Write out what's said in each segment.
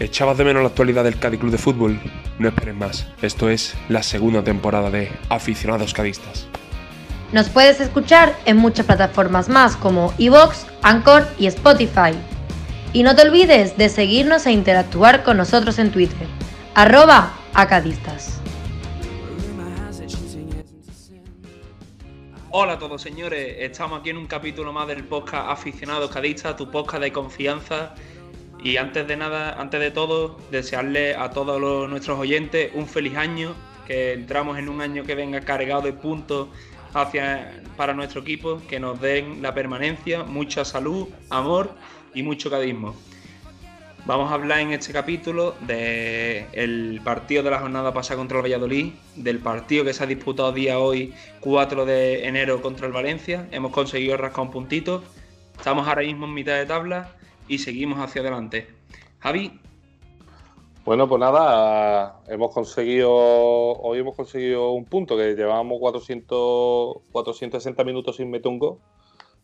¿Echabas de menos la actualidad del Cádiz Club de Fútbol? No esperes más. Esto es la segunda temporada de Aficionados Cadistas. Nos puedes escuchar en muchas plataformas más como Evox, Anchor y Spotify. Y no te olvides de seguirnos e interactuar con nosotros en Twitter. Arroba acadistas. Hola a todos señores, estamos aquí en un capítulo más del podcast Aficionados Cadistas, tu podcast de confianza. Y antes de nada, antes de todo, desearle a todos nuestros oyentes un feliz año, que entramos en un año que venga cargado de puntos hacia, para nuestro equipo, que nos den la permanencia, mucha salud, amor y mucho cadismo. Vamos a hablar en este capítulo del partido de la jornada pasada contra el Valladolid, del partido que se ha disputado día hoy, 4 de enero contra el Valencia. Hemos conseguido rascar un puntito. Estamos ahora mismo en mitad de tabla y seguimos hacia adelante. Javi. Bueno, pues nada, hemos conseguido, hoy hemos conseguido un punto, que llevábamos 400, 460 minutos sin meter un gol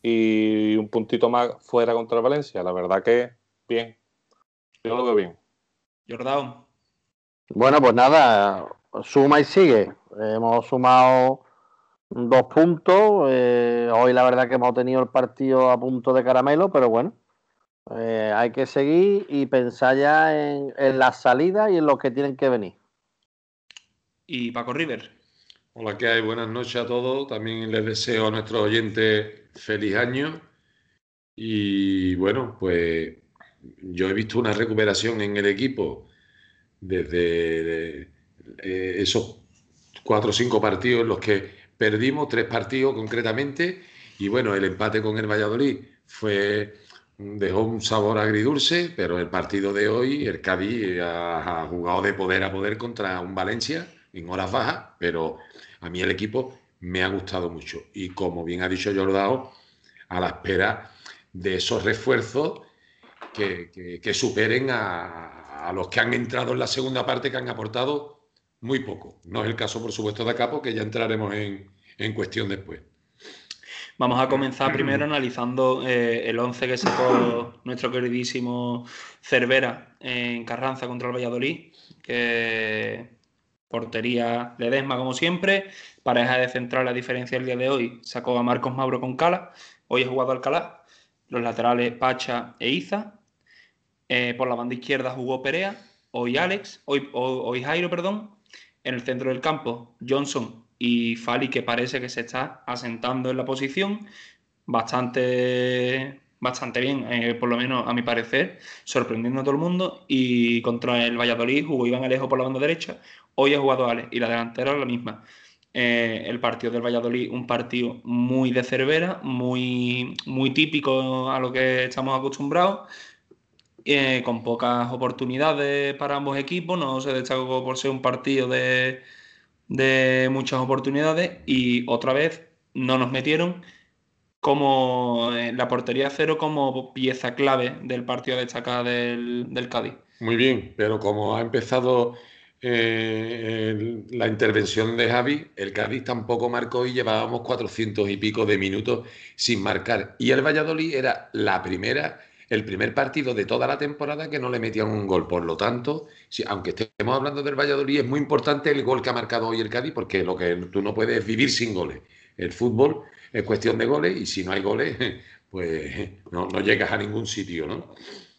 y un puntito más fuera contra el Valencia. La verdad que bien, yo lo veo bien. Jordán. Bueno, pues nada, suma y sigue. Hemos sumado dos puntos. Eh, hoy la verdad que hemos tenido el partido a punto de caramelo, pero bueno, eh, hay que seguir y pensar ya en, en la salida y en lo que tienen que venir. Y Paco River. Hola, ¿qué hay? Buenas noches a todos. También les deseo a nuestros oyentes feliz año. Y bueno, pues yo he visto una recuperación en el equipo desde eh, esos cuatro o cinco partidos en los que perdimos, tres partidos concretamente, y bueno, el empate con el Valladolid fue dejó un sabor agridulce, pero el partido de hoy, el Cádiz ha, jugado de poder a poder contra un Valencia en horas bajas, pero a mí el equipo me ha gustado mucho. Y como bien ha dicho Jordao, a la espera de esos refuerzos que, superen a, a, los que han entrado en la segunda parte, que han aportado muy poco. No es el caso, por supuesto, de Acapo, que ya entraremos en, en cuestión después. Vamos a comenzar primero analizando eh, el 11 que sacó nuestro queridísimo Cervera en Carranza contra el Valladolid, que portería de Desma como siempre, pareja de central a diferencia del día de hoy, sacó a Marcos Mauro con Cala, hoy ha jugado Alcalá, los laterales Pacha e Iza, eh, por la banda izquierda jugó Perea, hoy Alex, hoy, hoy, hoy Jairo, perdón, en el centro del campo Johnson y Fali que parece que se está asentando en la posición bastante bastante bien, eh, por lo menos a mi parecer, sorprendiendo a todo el mundo. Y contra el Valladolid jugó Iván Alejo por la banda derecha, hoy ha jugado Alex y la delantera es la misma. Eh, el partido del Valladolid, un partido muy de Cervera, muy, muy típico a lo que estamos acostumbrados, eh, con pocas oportunidades para ambos equipos, no se destacó por ser un partido de, de muchas oportunidades y otra vez no nos metieron como la portería cero como pieza clave del partido destacada del, del Cádiz. Muy bien, pero como ha empezado eh, la intervención de Javi, el Cádiz tampoco marcó y llevábamos 400 y pico de minutos sin marcar. Y el Valladolid era la primera, el primer partido de toda la temporada que no le metían un gol. Por lo tanto, si, aunque estemos hablando del Valladolid, es muy importante el gol que ha marcado hoy el Cádiz, porque lo que tú no puedes vivir sin goles. El fútbol es cuestión de goles y si no hay goles, pues no, no llegas a ningún sitio, ¿no?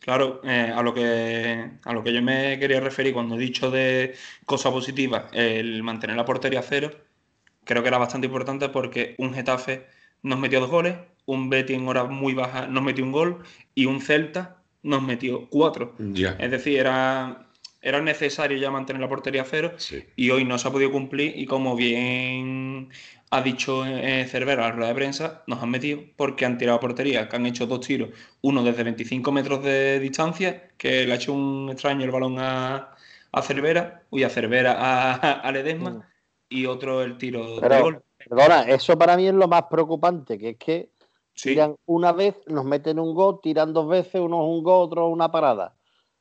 Claro, eh, a, lo que, a lo que yo me quería referir cuando he dicho de cosa positiva, el mantener la portería cero, creo que era bastante importante porque un Getafe nos metió dos goles, un Betty en hora muy baja nos metió un gol y un Celta nos metió cuatro. Ya. Es decir, era, era necesario ya mantener la portería cero Sí. y hoy no se ha podido cumplir y como bien ha dicho eh, Cervera en la rueda de prensa, nos han metido porque han tirado a portería, que han hecho dos tiros, uno desde 25 metros de distancia, que le ha hecho un extraño el balón a, a Cervera, uy, a Cervera, a, a Ledesma, Mm. y otro el tiro de gol. perdona, eso para mí es lo más preocupante, que es que Sí, tiran una vez, nos meten un gol, tiran dos veces, uno es un gol, otro una parada.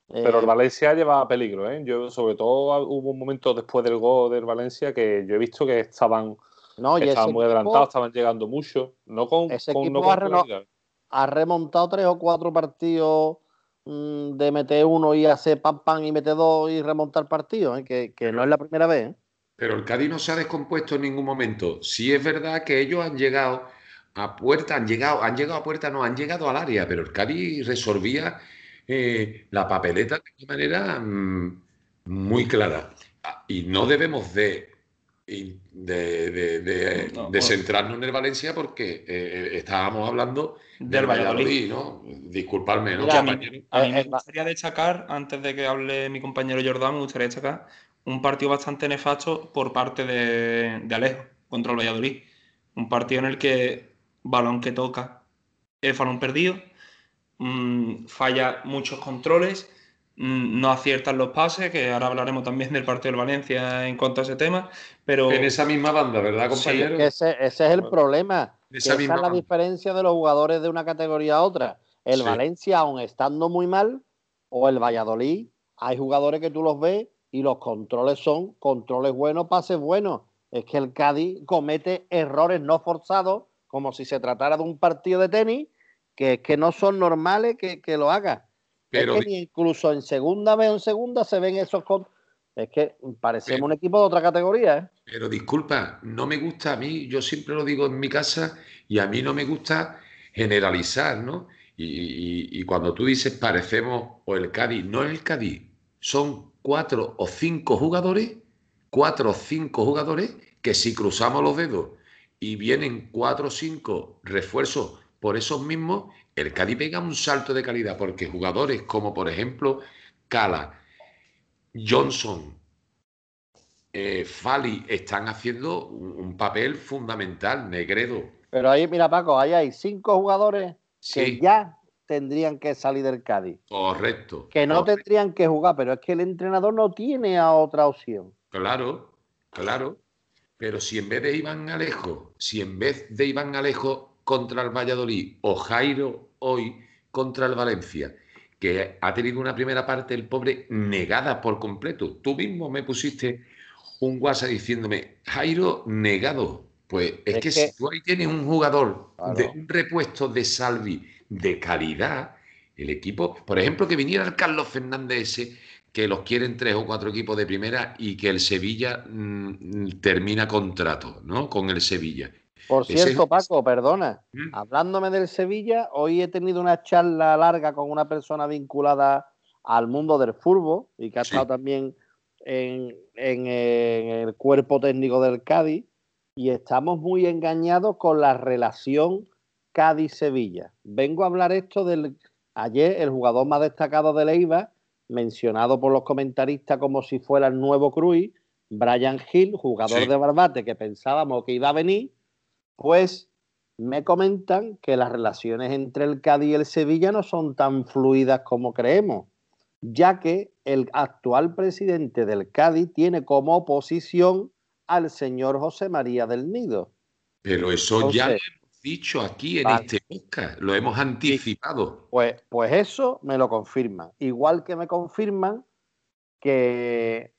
Pero el Eh, Valencia llevaba peligro, ¿eh? Yo, sobre todo, hubo un momento después del gol del Valencia que yo he visto que estaban, no, que estaban muy equipo adelantados, estaban llegando mucho. No con, ese con- no equipo con ha reno- claridad. ha remontado tres o cuatro partidos mm, de meter uno y hacer pam pam y meter dos y remontar partido, ¿eh? que, que no es la primera vez. ¿eh? Pero el Cádiz no se ha descompuesto en ningún momento. Sí es verdad que ellos han llegado a puerta, han llegado, han llegado a puerta, no, han llegado al área, pero el Cádiz resolvía eh, la papeleta de una manera mm, muy clara. Ah, y no debemos de, de, centrarnos en el Valencia porque eh, estábamos hablando del, Valladolid, ¿no? Disculpadme, ¿no? a mí, me gustaría destacar, antes de que hable mi compañero Jordán, me gustaría destacar un partido bastante nefasto por parte de, Alejo contra el Valladolid. Un partido en el que balón que toca es balón perdido, mm, falla muchos controles, mm, no aciertan los pases, que ahora hablaremos también del partido del Valencia en cuanto a ese tema, pero... En esa misma banda, ¿verdad, compañero? ese, es el problema. Esa, es la diferencia de los jugadores de una categoría a otra. El Valencia, aun estando muy mal, o el Valladolid, hay jugadores que tú los ves y los controles son controles buenos, pases buenos. Es que el Cádiz comete errores no forzados, como si se tratara de un partido de tenis, que es que no son normales que, lo haga. Pero, es que incluso en segunda vez o en segunda se ven esos es que parecemos un equipo de otra categoría. ¿eh? Pero disculpa, no me gusta a mí, yo siempre lo digo en mi casa, y a mí no me gusta generalizar, ¿no? Y, y cuando tú dices parecemos o el Cádiz, no es el Cádiz, son cuatro o cinco jugadores, cuatro o cinco jugadores que si cruzamos los dedos y vienen cuatro o cinco refuerzos por esos mismos, el Cádiz pega un salto de calidad porque jugadores como por ejemplo Cala, Johnson, eh, Fali están haciendo un, papel fundamental, Negredo. Pero ahí, mira Paco, ahí hay cinco jugadores que ya tendrían que salir del Cádiz. Correcto. Que no tendrían que jugar, pero es que el entrenador no tiene a otra opción. Claro, claro. Pero si en vez de Iván Alejo, si en vez de Iván Alejo contra el Valladolid o Jairo hoy contra el Valencia, que ha tenido una primera parte el pobre negada por completo. Tú mismo me pusiste un WhatsApp diciéndome, Jairo negado. Pues es, que, si tú ahí tienes un jugador de un repuesto de Salvi de calidad, el equipo, por ejemplo, que viniera el Carlos Fernández ese, que los quieren tres o cuatro equipos de primera y que el Sevilla mm, termina contrato, ¿no? Con el Sevilla. Por cierto, Paco, perdona, ¿Mm? hablándome del Sevilla, hoy he tenido una charla larga con una persona vinculada al mundo del fútbol y que ha estado también en, en, el cuerpo técnico del Cádiz y estamos muy engañados con la relación Cádiz-Sevilla. Vengo a hablar esto del ayer el jugador más destacado de Leiva, mencionado por los comentaristas como si fuera el nuevo Cruz, Brian Hill, jugador de Barbate que pensábamos que iba a venir, pues me comentan que las relaciones entre el Cádiz y el Sevilla no son tan fluidas como creemos, ya que el actual presidente del Cádiz tiene como oposición al señor José María del Nido. Pero eso ya dicho aquí en este podcast, lo hemos anticipado. Pues, pues eso me lo confirman. Igual que me confirman que,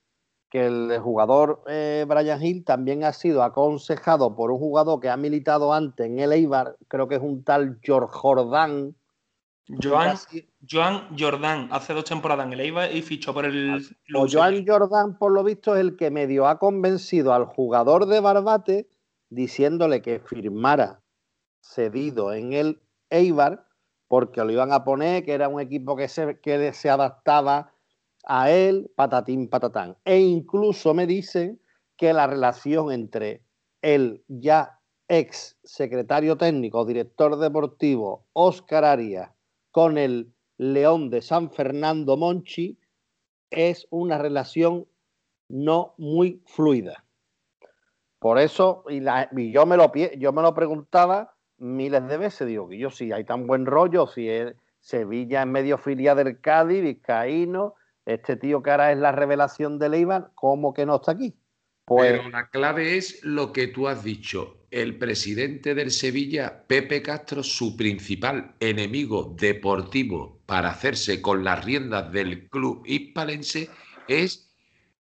que el jugador eh, Brian Hill también ha sido aconsejado por un jugador que ha militado antes en el Eibar, creo que es un tal George Jordán. Joan, Joan Jordán, hace dos temporadas en el Eibar y fichó por el... O Joan Jordán, por lo visto, es el que medio ha convencido al jugador de Barbate diciéndole que firmara cedido en el Eibar porque lo iban a poner, que era un equipo que se, que se adaptaba a él, patatín, patatán. E incluso me dicen que la relación entre el ya ex secretario técnico, director deportivo, Oscar Arias, con el León de San Fernando Monchi, es una relación no muy fluida. Por eso, y, yo, me lo, yo me lo preguntaba miles de veces. Digo que yo si hay tan buen rollo, si es Sevilla en medio filia del Cádiz, Vizcaíno, este tío que ahora es la revelación de Leibar, ¿cómo que no está aquí? Pues... Pero la clave es lo que tú has dicho. El presidente del Sevilla, Pepe Castro, su principal enemigo deportivo para hacerse con las riendas del club hispalense es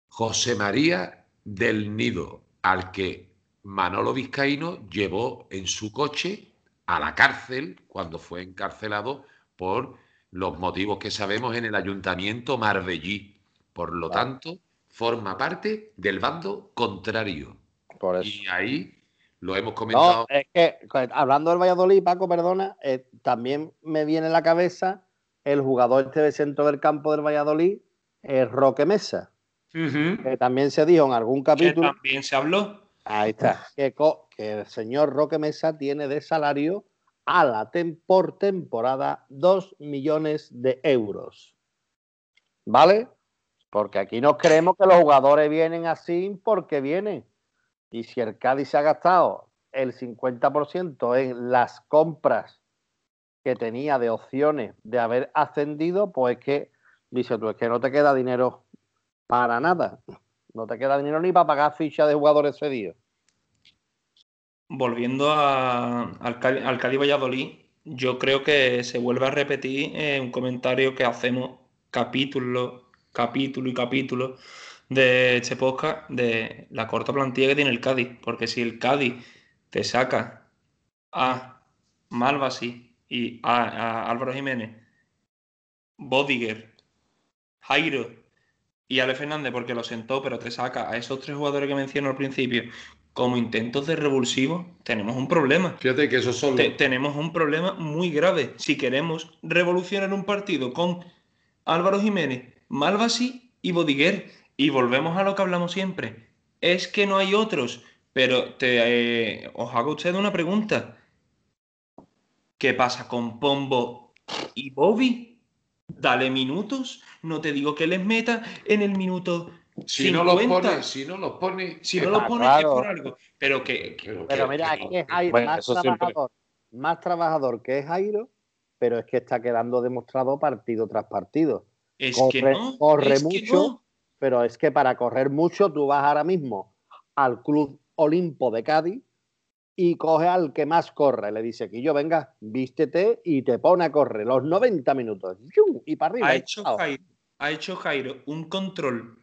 José María del Nido, al que Manolo Vizcaíno llevó en su coche a la cárcel cuando fue encarcelado por los motivos que sabemos en el ayuntamiento marbellí. Por lo tanto, forma parte del bando contrario. Por eso. Y ahí lo hemos comentado. No, es que hablando del Valladolid, Paco, perdona, eh, también me viene a la cabeza el jugador este de centro del campo del Valladolid, el Roque Mesa, que también se dijo en algún Que capítulo. también se habló. Ahí está. Que, el señor Roque Mesa tiene de salario a la tem- por temporada 2 millones de euros. ¿Vale? Porque aquí nos creemos que los jugadores vienen así porque vienen. Y si el Cádiz se ha gastado el 50% en las compras que tenía de opciones de haber ascendido, pues es que, dice tú, es que no te queda dinero para nada. No te queda dinero ni para pagar fichas de jugadores cedidos. Volviendo al, Cali, al Cádiz Valladolid, yo creo que se vuelve a repetir eh, un comentario que hacemos capítulo, capítulo y capítulo de este de la corta plantilla que tiene el Cádiz. Porque si el Cádiz te saca a Malvasi y a, a Álvaro Jiménez, Bodiger, Jairo y Ale Fernández, porque lo sentó, pero te saca a esos tres jugadores que menciono al principio como intentos de revulsivo, tenemos un problema. Fíjate que esos son Te- tenemos un problema muy grave. Si queremos revolucionar un partido con Álvaro Jiménez, Malvasi y Bodiguer, y volvemos a lo que hablamos siempre, es que no hay otros. Pero te, eh, os hago a usted una pregunta. ¿Qué pasa con Pombo y Bobby? Dale minutos. No te digo que les meta en el minuto Si no los 50. pone, si no los pone, Si no lo pones claro. es por algo. Pero que, que- Pero, que- mira, que- aquí es Jairo, Bueno, más siempre. trabajador, más trabajador que es Jairo, pero es que está quedando demostrado partido tras partido. es corre- que no. corre es que mucho. no. Pero es que para correr mucho, tú vas ahora mismo al Club Olimpo de Cádiz y coge al que más corre. Le dice que yo venga, vístete y te pone a correr los 90 minutos. ¡Yum! Y para arriba. ha hecho. Jairo, ha hecho Jairo un control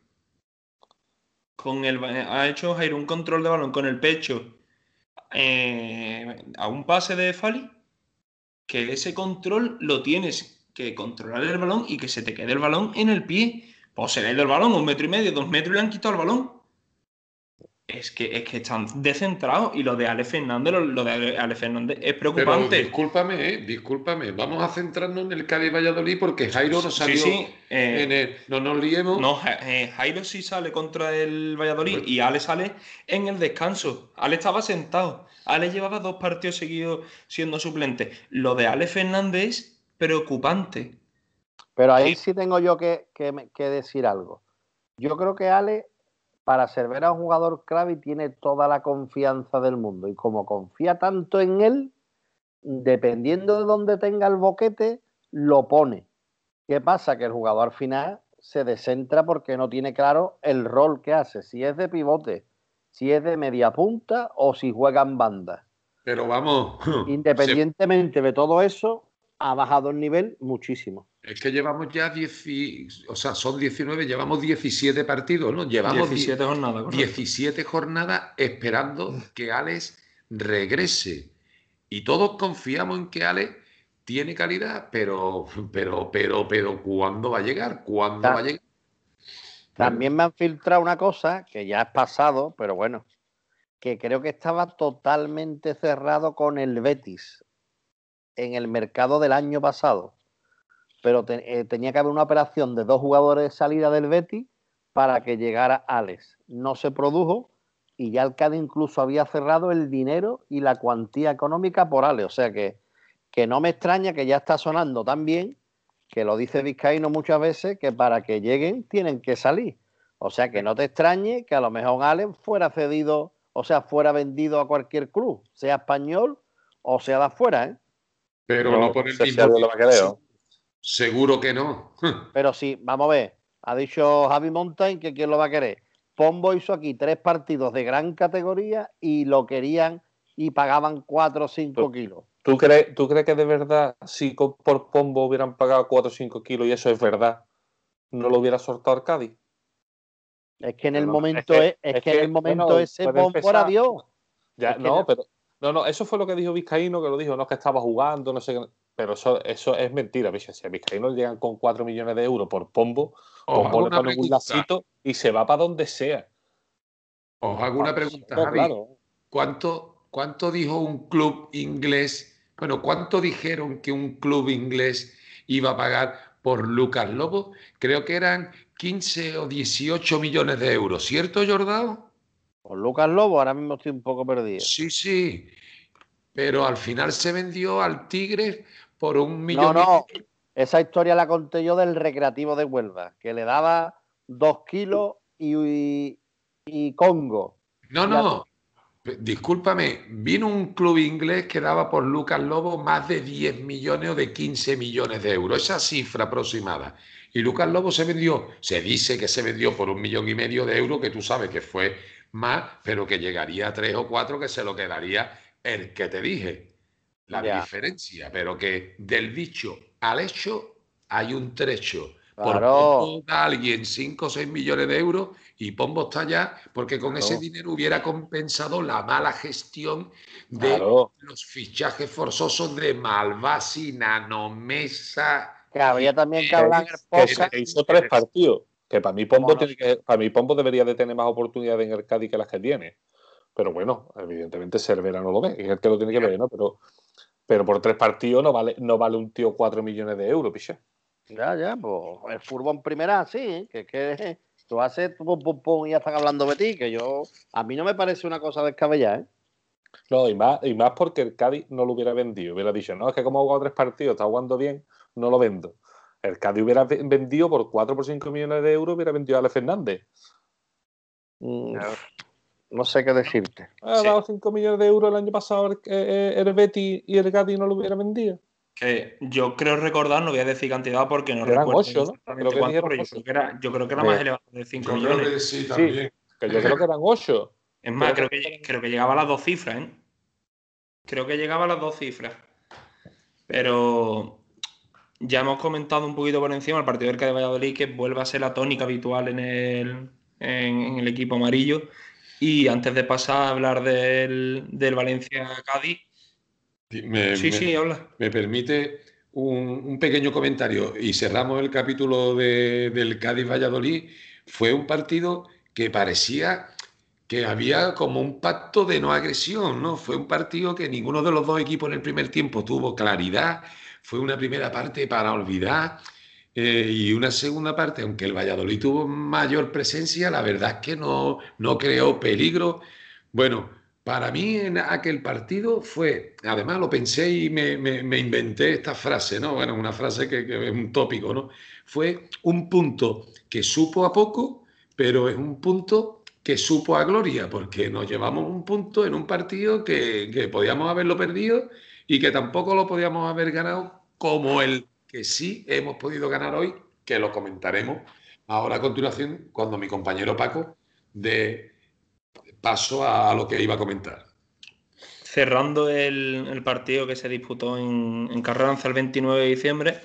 con el ha hecho Jairo un control de balón con el pecho eh, a un pase de Fali que ese control lo tienes que controlar el balón y que se te quede el balón en el pie. Pues se le ha ido el balón un metro y medio dos metros y le han quitado el balón es que, es que están descentrados y lo de Ale Fernández lo, lo de Ale- Fernández es Pero preocupante discúlpame, eh, discúlpame. Vamos a centrarnos en el Cádiz Valladolid porque Jairo no sí salió sí eh, en el. No nos liemos. No, eh, Jairo sí sale contra el Valladolid y Ale sale en el descanso. Ale estaba sentado. Ale llevaba dos partidos seguidos siendo suplente. Lo de Ale Fernández es preocupante. Pero ahí Sí. sí tengo yo que, que decir algo. Yo creo que Ale, para ser ver a un jugador clave, tiene toda la confianza del mundo. Y como confía tanto en él, dependiendo de dónde tenga el boquete, lo pone. ¿Qué pasa? Que el jugador al final se descentra porque no tiene claro el rol que hace. Si es de pivote, si es de media punta o si juega en banda. Pero vamos. Independientemente de todo eso, ha bajado el nivel muchísimo. Es que llevamos ya 10. y- O sea, son 19, llevamos 17 partidos, ¿no? Llevamos 17 jornadas. correcto. 17 jornadas esperando que Alex regrese. Y todos confiamos en que Alex tiene calidad, pero, pero, pero, pero, ¿cuándo va a llegar? ¿Cuándo Ta- va a llegar? También me han filtrado una cosa que ya es pasado, pero bueno, que creo que estaba totalmente cerrado con el Betis en el mercado del año pasado. Pero eh, tenía que haber una operación de dos jugadores de salida del Betis para que llegara Alex. No se produjo y ya el Cádiz incluso había cerrado el dinero y la cuantía económica por Alex. O sea que, que no me extraña que ya está sonando tan bien que lo dice Vizcaíno muchas veces, que para que lleguen tienen que salir. O sea, que no te extrañe que a lo mejor Allen fuera cedido, o sea, fuera vendido a cualquier club, sea español o sea de afuera, ¿eh? Pero No, no, por el mismo lo va a querer, ¿no? Seguro que no. Pero sí, vamos a ver, ha dicho Javi Montañ que quién lo va a querer. Pombo hizo aquí tres partidos de gran categoría y lo querían y pagaban cuatro o cinco kilos. ¿Tú crees, ¿Tú crees que de verdad, si por Pombo hubieran pagado 4 o 5 kilos y eso es verdad, no lo hubiera soltado Arcadi? Es que en el momento, es que- que en que, el ese Pombo era Dios. Ya, Es que no, no- pero. No, no, eso fue lo que dijo Vizcaíno, que lo dijo, no, es que estaba jugando, no sé qué. pero eso, eso es mentira, bicho. Si a Vizcaíno llegan con 4 millones de euros por Pombo, Pombo le pone un lacito y se va para donde sea. Os hago una pregunta, Javi. ¿Cuánto, ¿Cuánto dijo un club inglés? Bueno, ¿cuánto dijeron que un club inglés iba a pagar por Lucas Lobo? Creo que eran 15 o 18 millones de euros, ¿cierto, Jordao? Por Lucas Lobo, ahora mismo estoy un poco perdido. Sí, sí. Pero al final se vendió al Tigre por un millón. No, no, esa historia la conté yo del Recreativo de Huelva, que le daba dos kilos y, y, Congo. No, no, discúlpame, vino un club inglés que daba por Lucas Lobo más de 10 millones o de 15 millones de euros, esa cifra aproximada. Y Lucas Lobo se vendió, se dice que se vendió por un millón y medio de euros, que tú sabes que fue más, pero que llegaría a tres o cuatro, que se lo quedaría el que te dije la diferencia, pero que del dicho al hecho hay un trecho. Por poco da alguien 5 o 6 millones de euros y Pombo está allá porque con ese dinero hubiera compensado la mala gestión de los fichajes forzosos de Malvasi, Nanomesa. Que habría también que hablar que, hizo tres partidos. Que para mí Pombo, para mí Pombo debería de tener más oportunidades en el Cádiz que las que tiene. Pero bueno, evidentemente Cervera no lo ve, es el que lo tiene que ver, ¿no? Pero pero por tres partidos no vale, no vale un tío cuatro millones de euros, picha. Ya, ya, pues el fútbol en primera sí, ¿eh? que, que tú haces pum, pum, pum y ya están hablando de ti, que yo, a mí no me parece una cosa descabellada, ¿eh? No, y más, y más porque el Cádiz no lo hubiera vendido, hubiera dicho, no, es que como ha jugado tres partidos, está jugando bien, no lo vendo. El Cádiz hubiera vendido por 4 por 5 millones de euros, hubiera vendido a Ale Fernández. Mm, no sé qué decirte. Ha dado 5 millones de euros el año pasado el, eh, el, Betty y el Gatti no lo hubiera vendido. Que yo creo recordar, no voy a decir cantidad porque no eran recuerdo 8, ¿no? Creo que cuánto, pero yo creo que era, yo creo que era más elevado de 5 millones. Que sí, también. que yo creo que eran 8. Es más, creo que, creo que llegaba a las dos cifras, ¿eh? Creo que llegaba a las dos cifras. Pero ya hemos comentado un poquito por encima el partido del de Valladolid que vuelve a ser la tónica habitual en el, en el equipo amarillo y antes de pasar a hablar del, Valencia-Cádiz. sí, sí, habla. Me permite un, pequeño comentario y cerramos el capítulo del Cádiz-Valladolid. Fue un partido que parecía que había como un pacto de no agresión, ¿no? Fue un partido que ninguno de los dos equipos en el primer tiempo tuvo claridad. Fue una primera parte para olvidar eh, y una segunda parte, aunque el Valladolid tuvo mayor presencia, la verdad es que no, no creó peligro. Bueno, para mí en aquel partido fue, además lo pensé y me, inventé esta frase, ¿no? Bueno, una frase que, es un tópico, ¿no? Fue un punto que supo a poco, pero es un punto que supo a gloria, porque nos llevamos un punto en un partido que, que podíamos haberlo perdido y que tampoco lo podíamos haber ganado como el que sí hemos podido ganar hoy, que lo comentaremos ahora a continuación cuando mi compañero Paco dé paso a lo que iba a comentar. Cerrando el, partido que se disputó en, Carranza el 29 de diciembre,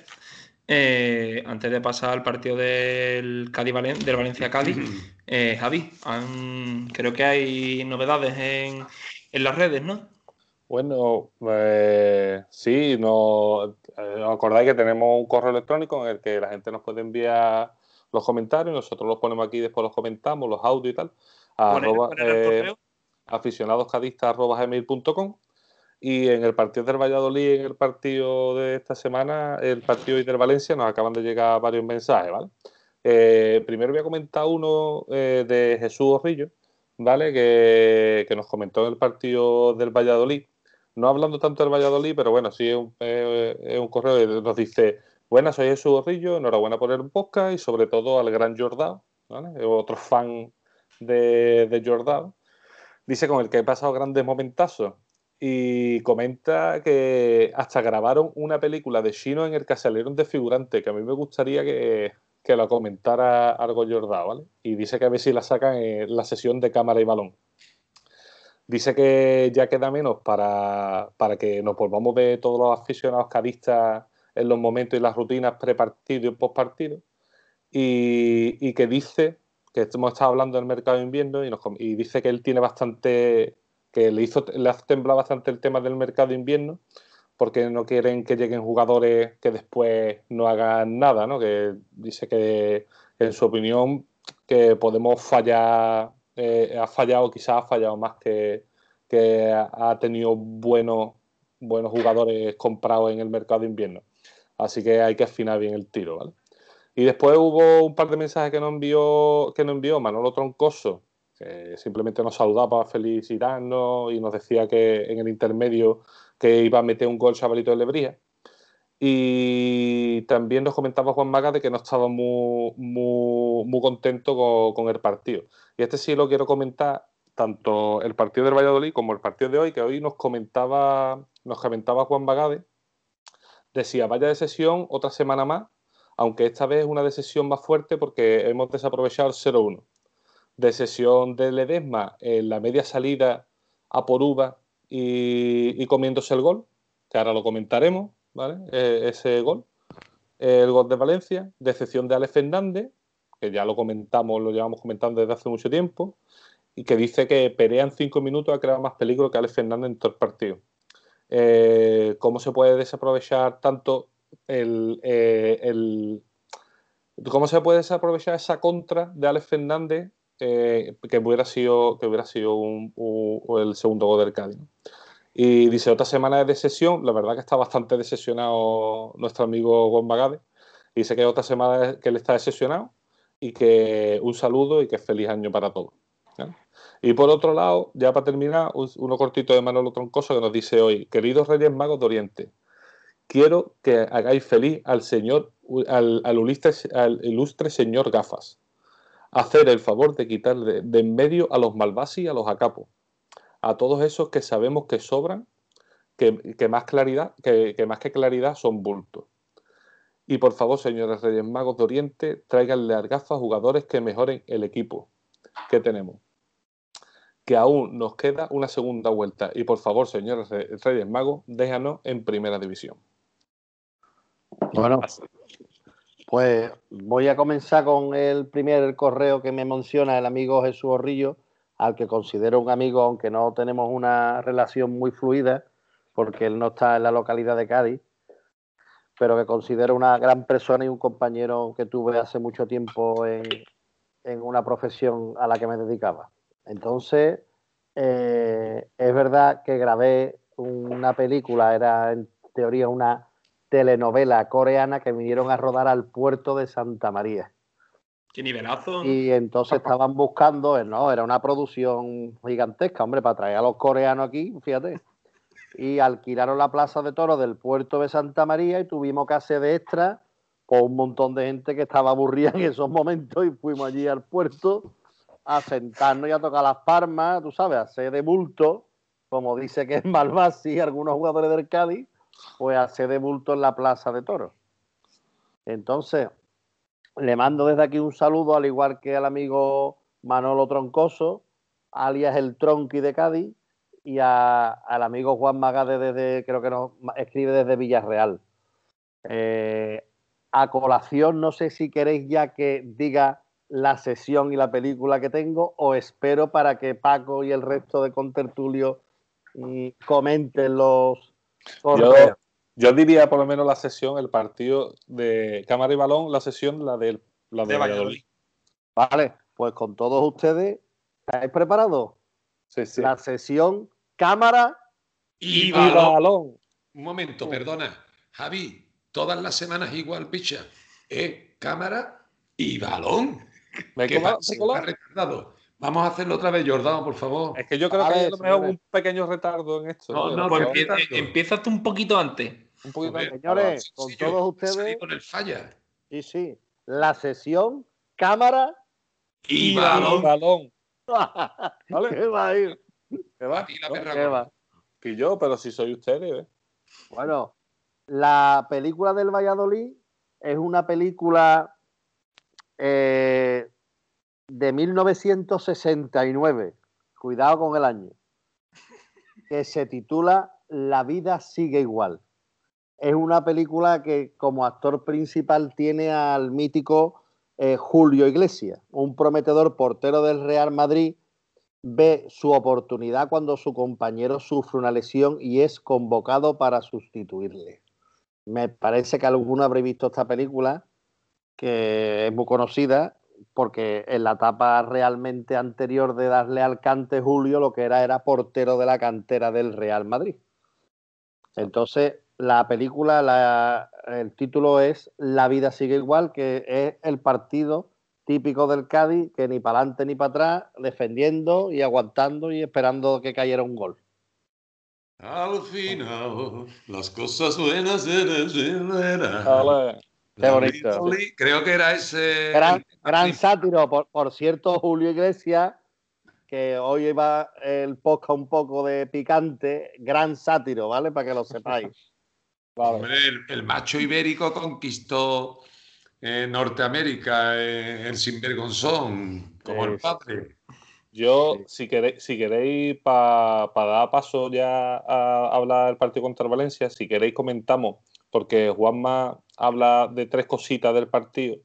eh, antes de pasar al partido del, Cádiz del Valencia-Cádiz, eh, Javi, creo que hay novedades en, en las redes, ¿no? Bueno, eh, sí, no, eh, acordáis que tenemos un correo electrónico en el que la gente nos puede enviar los comentarios, nosotros los ponemos aquí, después los comentamos, los audios y tal, a arroba, eh, aficionadoscadistas.com y en el partido del Valladolid, en el partido de esta semana, el partido del Valencia, nos acaban de llegar varios mensajes, ¿vale? Eh, primero voy a comentar uno de Jesús Orrillo, ¿vale? Que, que, nos comentó en el partido del Valladolid no hablando tanto del Valladolid, pero bueno, sí es un, correo que nos dice, buenas, soy Jesús Gorrillo, enhorabuena por el podcast y sobre todo al gran Jordao, otro fan de, de Jordao. Dice con el que he pasado grandes momentazos y comenta que hasta grabaron una película de Chino en el que salieron de figurante, que a mí me gustaría que, que la comentara algo Jordao, ¿vale? Y dice que a ver si la sacan en la sesión de cámara y balón. Dice que ya queda menos para, que nos volvamos ver todos los aficionados cadistas en los momentos y las rutinas prepartido y postpartido. Y, y que dice que hemos estado hablando del mercado de invierno y, dice que él tiene bastante, que le hizo, le hace temblar bastante el tema del mercado de invierno, porque no quieren que lleguen jugadores que después no hagan nada, ¿no? Que dice que, en su opinión, que podemos fallar, eh, ha fallado, quizás ha fallado más que, ha tenido buenos, buenos jugadores comprados en el mercado de invierno. Así que hay que afinar bien el tiro, ¿vale? Y después hubo un par de mensajes que nos envió, que nos envió Manolo Troncoso, que simplemente nos saludaba para felicitarnos y nos decía que en el intermedio que iba a meter un gol chavalito de Lebría. Y también nos comentaba Juan Maga de que no estaba muy, muy, contento con, el partido. Y este sí lo quiero comentar, tanto el partido del Valladolid como el partido de hoy, que hoy nos comentaba, nos comentaba Juan Magade, decía, vaya de sesión otra semana más, aunque esta vez es una decisión más fuerte porque hemos desaprovechado el 0-1. De sesión de Ledesma en la media salida a por uva y, comiéndose el gol, que ahora lo comentaremos, ¿vale? E, ese gol. El gol de Valencia, decepción de Alex Fernández, que ya lo comentamos, lo llevamos comentando desde hace mucho tiempo, y que dice que Perea en cinco minutos ha creado más peligro que Alex Fernández en todo el partido. Eh, ¿Cómo se puede desaprovechar tanto el, eh, el, ¿Cómo se puede desaprovechar esa contra de Alex Fernández eh, que hubiera sido, que hubiera sido el segundo gol del Cádiz. Y dice, otra semana de sesión, la verdad que está bastante desesionado nuestro amigo Juan Bagade. Dice que otra semana que él está desesionado y que un saludo y que feliz año para todos. Y por otro lado, ya para terminar, uno cortito de Manolo Troncoso que nos dice hoy, queridos Reyes Magos de Oriente, quiero que hagáis feliz al señor, al, al ilustre señor Gafas hacer el favor de quitar de, en medio a los malvasis y a los acapos, a todos esos que sabemos que sobran, que, más, claridad, que, más que claridad son bultos. Y por favor, señores Reyes Magos de Oriente, tráiganle a gafas jugadores que mejoren el equipo que tenemos. Que aún nos queda una segunda vuelta. Y por favor, señores Reyes Magos, déjanos en primera división. Bueno, pues voy a comenzar con el primer correo que me menciona el amigo Jesús Orrillo, al que considero un amigo, aunque no tenemos una relación muy fluida, porque él no está en la localidad de Cádiz, pero que considero una gran persona y un compañero que tuve hace mucho tiempo en, una profesión a la que me dedicaba. Entonces, eh, es verdad que grabé una película, era en teoría una telenovela coreana que vinieron a rodar al puerto de Santa María. ¡Qué nivelazo! Y entonces estaban buscando, eh, no, era una producción gigantesca, hombre, para traer a los coreanos aquí, fíjate. Y alquilaron la plaza de toros del puerto de Santa María y tuvimos que hacer de extra por un montón de gente que estaba aburrida en esos momentos y fuimos allí al puerto a sentarnos y a tocar las palmas, tú sabes, a hacer de bulto, como dice que es Malvasi, algunos jugadores del Cádiz, pues hace de bulto en la Plaza de Toros. Entonces, le mando desde aquí un saludo, al igual que al amigo Manolo Troncoso, alias el Tronqui de Cádiz, y al amigo Juan Magade desde, creo que nos escribe desde Villarreal. Eh, a colación, no sé si queréis ya que diga la sesión y la película que tengo, o espero para que Paco y el resto de contertulio mm, comenten los, yo, diría por lo menos la sesión, el partido de cámara y balón, la sesión, la del la de, Valladolid. Vale, pues con todos ustedes, ¿estáis preparados? Sí, sí. La sesión cámara y, balón. Un momento, perdona. Javi, todas las semanas igual, picha. ¿Eh? Cámara y balón. ¿Me ¿Qué retardado? Vamos a hacerlo otra vez, Jordano, por favor. Es que yo creo que hay un pequeño retardo en esto. No, no, pues empieza, tú un poquito antes. Un poquito antes. Señores, con todos ustedes. Con el falla. Sí, sí. La sesión, cámara y, balón. balón. ¿Vale? ¿Qué va a ir? ¿Qué va? ¿Qué va? Que yo, pero si soy ustedes. ¿eh? Bueno, la película del Valladolid es una película eh, de 1969, cuidado con el año, que se titula La vida sigue igual. Es una película que como actor principal tiene al mítico eh, Julio Iglesias, un prometedor portero del Real Madrid ve su oportunidad cuando su compañero sufre una lesión y es convocado para sustituirle. Me parece que alguno habréis visto esta película, que es muy conocida, porque en la etapa realmente anterior de darle al cante Julio, lo que era era portero de la cantera del Real Madrid. Entonces, la película, el título es La vida sigue igual, que es el partido típico del Cádiz, que ni para adelante ni para atrás, defendiendo y aguantando y esperando que cayera un gol. Al final, las cosas buenas de Qué bonito. Creo que era ese. Gran, sátiro, por, cierto, Julio Iglesias, que hoy va el podcast un poco de picante, gran sátiro, ¿vale? Para que lo sepáis. Hombre, el, macho ibérico conquistó eh, Norteamérica, eh, el sinvergonzón, como el padre. Yo, si queréis, si queréis para dar paso ya a hablar del partido contra Valencia, si queréis comentamos, porque Juanma habla de tres cositas del partido,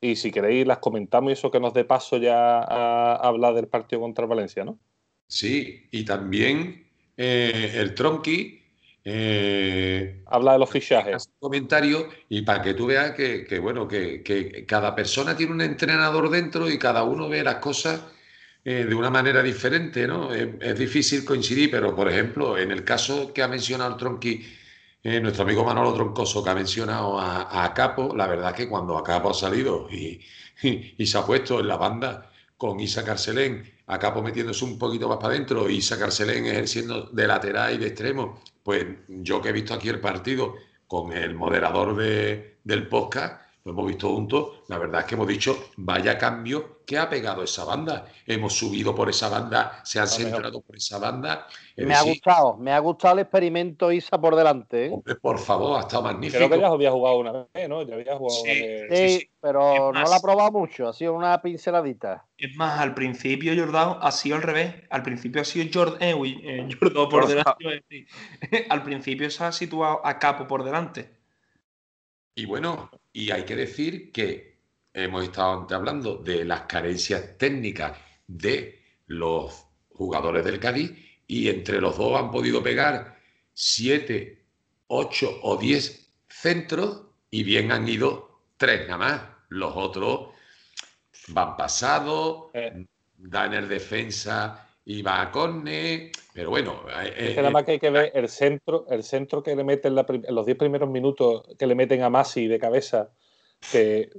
y si queréis las comentamos y eso que nos dé paso ya a hablar del partido contra Valencia, ¿no? Sí, y también eh, el Tronqui eh, Habla de los fichajes. Comentario y para que tú veas que, bueno, que, cada persona tiene un entrenador dentro y cada uno ve las cosas eh, de una manera diferente, ¿no? Es, difícil coincidir, pero por ejemplo, en el caso que ha mencionado el Tronqui, eh, nuestro amigo Manolo Troncoso, que ha mencionado a, Capo, la verdad que cuando a Capo ha salido y, se ha puesto en la banda con Isa Carcelén, a Capo metiéndose un poquito más para adentro Isa Carcelén ejerciendo de lateral y de extremo, pues yo que he visto aquí el partido con el moderador de, del podcast, lo hemos visto juntos, la verdad es que hemos dicho, vaya cambio que ha pegado esa banda. Hemos subido por esa banda, se han centrado por esa banda. me ha gustado, me ha gustado el experimento Isa por delante. ¿eh? por favor, ha estado magnífico. Creo que ya había jugado una vez, ¿no? Ya había jugado sí, sí, pero no la ha probado mucho, ha sido una pinceladita. Es más, al principio Jordán ha sido al revés. Al principio ha sido Jordan, eh, eh por delante. al principio se ha situado a Capo por delante. Y bueno, y hay que decir que hemos estado antes hablando de las carencias técnicas de los jugadores del Cádiz y entre los dos han podido pegar siete, ocho o diez centros y bien han ido tres nada más. Los otros van pasados, eh. dan el defensa y va a Corne, pero bueno. Eh, es que nada más que hay que ver el centro, el centro que le meten en, los 10 primeros minutos que le meten a Masi de cabeza, que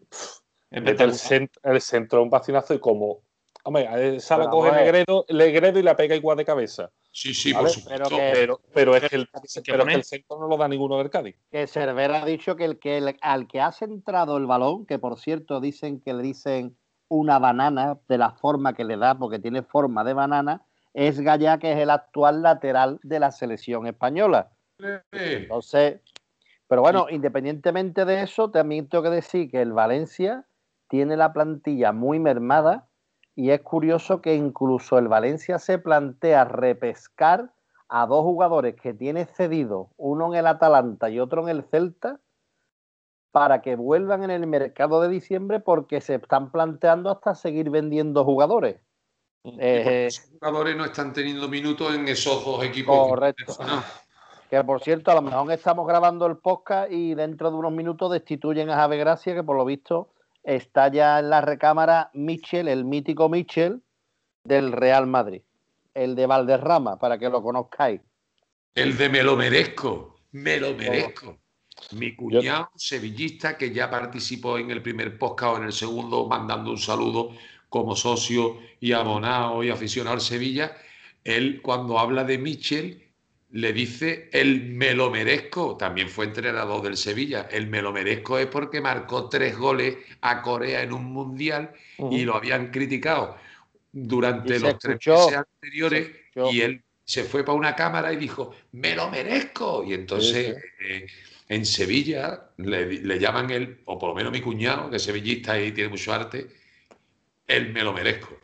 mete el, centro, el centro un vacinazo y como. Hombre, sabe coger Legredo, Legredo y la pega igual de cabeza. Sí, sí, por supuesto. Pero, pero, es que el, pero el centro no lo da ninguno del Cádiz. Que Cervera ha dicho que, el que al que ha centrado el balón, que por cierto dicen que le dicen una banana de la forma que le da, porque tiene forma de banana, es Gallá, que es el actual lateral de la selección española. Entonces, pero bueno, independientemente de eso, también tengo que decir que el Valencia tiene la plantilla muy mermada y es curioso que incluso el Valencia se plantea repescar a dos jugadores que tiene cedido, uno en el Atalanta y otro en el Celta, para que vuelvan en el mercado de diciembre porque se están planteando hasta seguir vendiendo jugadores. Eh, esos jugadores no están teniendo minutos en esos dos equipos. Correcto. Que por cierto, a lo mejor estamos grabando el podcast y dentro de unos minutos destituyen a Javier Gracia, que por lo visto está ya en la recámara Michel, el mítico Michel del Real Madrid, el de Valderrama, para que lo conozcáis. El de me lo merezco, me lo merezco. Mi cuñado sevillista, que ya participó en el primer podcast o en el segundo, mandando un saludo como socio y abonado y aficionado al Sevilla, él cuando habla de Michel le dice el me lo merezco, también fue entrenador del Sevilla, el me lo merezco es porque marcó tres goles a Corea en un mundial y lo habían criticado. Durante los tres meses anteriores y él se fue para una cámara y dijo, me lo merezco. Y entonces eh, en Sevilla le, llaman él, o por lo menos mi cuñado, que es sevillista y tiene mucho arte, él me lo merezco.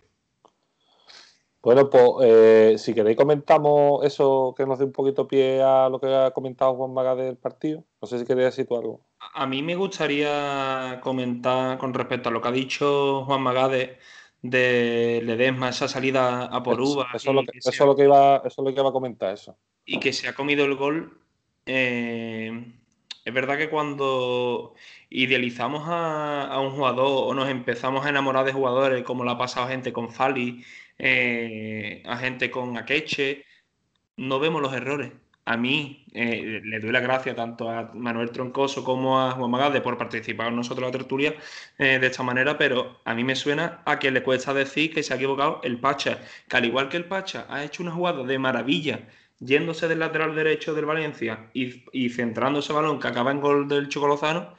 Bueno, pues eh, si queréis comentamos eso que nos dé un poquito pie a lo que ha comentado Juan Maga del partido. No sé si queréis decir tú algo. A mí me gustaría comentar con respecto a lo que ha dicho Juan Magade de Ledesma, esa salida a por Eso, uva. eso es lo que, y eso es se ha- lo que iba, eso es lo que iba a comentar, eso. y que se ha comido el gol. eh, es verdad que cuando idealizamos a, un jugador o nos empezamos a enamorar de jugadores, como le ha pasado a gente con Fali, eh, a gente con Akeche, no vemos los errores. A mí eh, le doy la gracia tanto a Manuel Troncoso como a Juan Magalde por participar nosotros en la tertulia eh, de esta manera, pero a mí me suena a que le cuesta decir que se ha equivocado el Pacha, que al igual que el Pacha ha hecho una jugada de maravilla yéndose del lateral derecho del Valencia y, y centrando ese balón que acaba en gol del Chocolozano,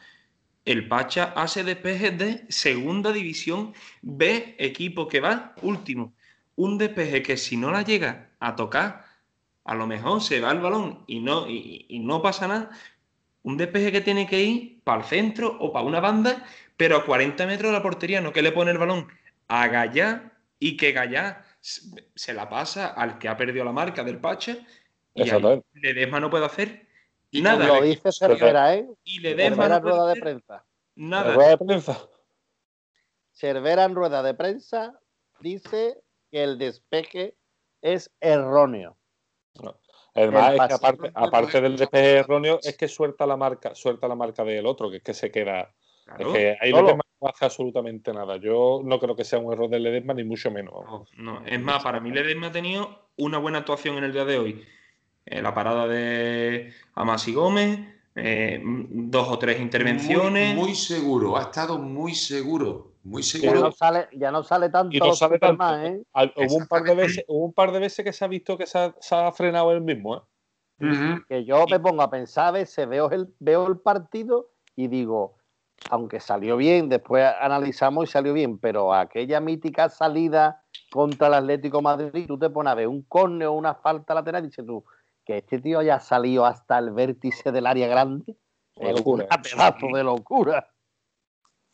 el Pacha hace despejes de segunda división B, equipo que va último. Un despeje que si no la llega a tocar, a lo mejor se va el balón y no, y, y no pasa nada. Un despeje que tiene que ir para el centro o para una banda, pero a 40 metros de la portería, no que le pone el balón a Gallá y que Gallá se la pasa al que ha perdido la marca del Pacha y. Ledesma no puede hacer Y nada. Lo dice Cervera, ¿eh? Y Ledesma Cervera no en puede rueda de prensa. nada. ¿La rueda de prensa? Cervera en rueda de prensa dice que el despeje es erróneo. Además, es que aparte del despeje erróneo, es que suelta la marca, suelta la marca del otro, que es que se queda. Claro. Es que ahí. Ledesma no hace absolutamente nada. Yo no creo que sea un error de Ledesma, ni mucho menos. No, no. Es más, para mí Ledesma ha tenido una buena actuación en el día de hoy. Eh, la parada de Amasi Gómez, eh, dos o tres intervenciones. Muy, muy seguro, ha estado muy seguro, muy Ya seguro. no sale, ya no sale tanto Y no sale tanto. Superman, ¿eh? Al- hubo, un par de veces, hubo un par de veces que se ha visto que se ha, se ha frenado él mismo. ¿eh? Que yo me pongo a pensar, a veces veo el, veo el partido y digo, aunque salió bien, después analizamos y salió bien, pero aquella mítica salida contra el Atlético de Madrid, tú te pones a ver un córner o una falta lateral y dices tú, que este tío haya salido hasta el vértice del área grande, es locura. una pedazo de locura.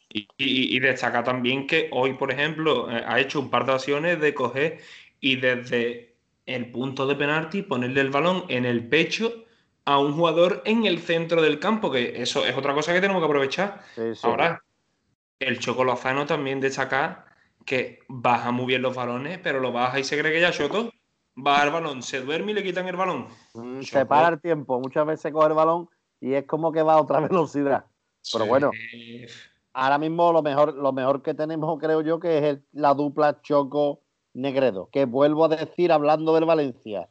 Y, y, y destaca también que hoy, por ejemplo, eh, ha hecho un par de acciones de coger y desde el punto de penalti ponerle el balón en el pecho a un jugador en el centro del campo, que eso es otra cosa que tenemos que aprovechar. Sí, sí. Ahora, el Choco Lozano también destaca que baja muy bien los balones, pero lo baja y se cree que ya shotó. Baja el balón, se duerme y le quitan el balón. Mm, se para el tiempo, muchas veces coge el balón y es como que va a otra velocidad. Pero Sí. bueno, ahora mismo lo mejor, lo mejor que tenemos, creo yo, que es el- la dupla Choco Negredo. Que vuelvo a decir, hablando del Valencia,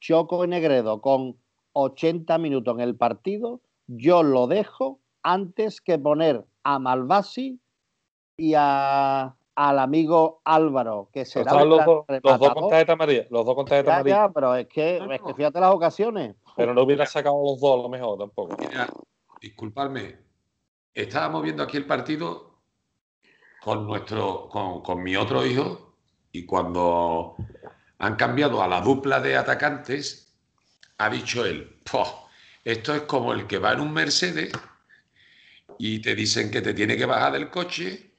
Choco y Negredo con 80 minutos en el partido, yo lo dejo antes que poner a Malvasi y a, al amigo Álvaro, que será Estaban el los dos, los dos con tarjeta amarilla. Los dos con tarjeta Ya, amarilla. ya, pero es que, es que fíjate las ocasiones. Pero no hubiera sacado los dos a lo mejor tampoco. Mira, disculpadme, estábamos viendo aquí el partido con nuestro, con, con mi otro hijo, y cuando han cambiado a la dupla de atacantes, ha dicho él, "Poh, esto es como el que va en un Mercedes y te dicen que te tiene que bajar del coche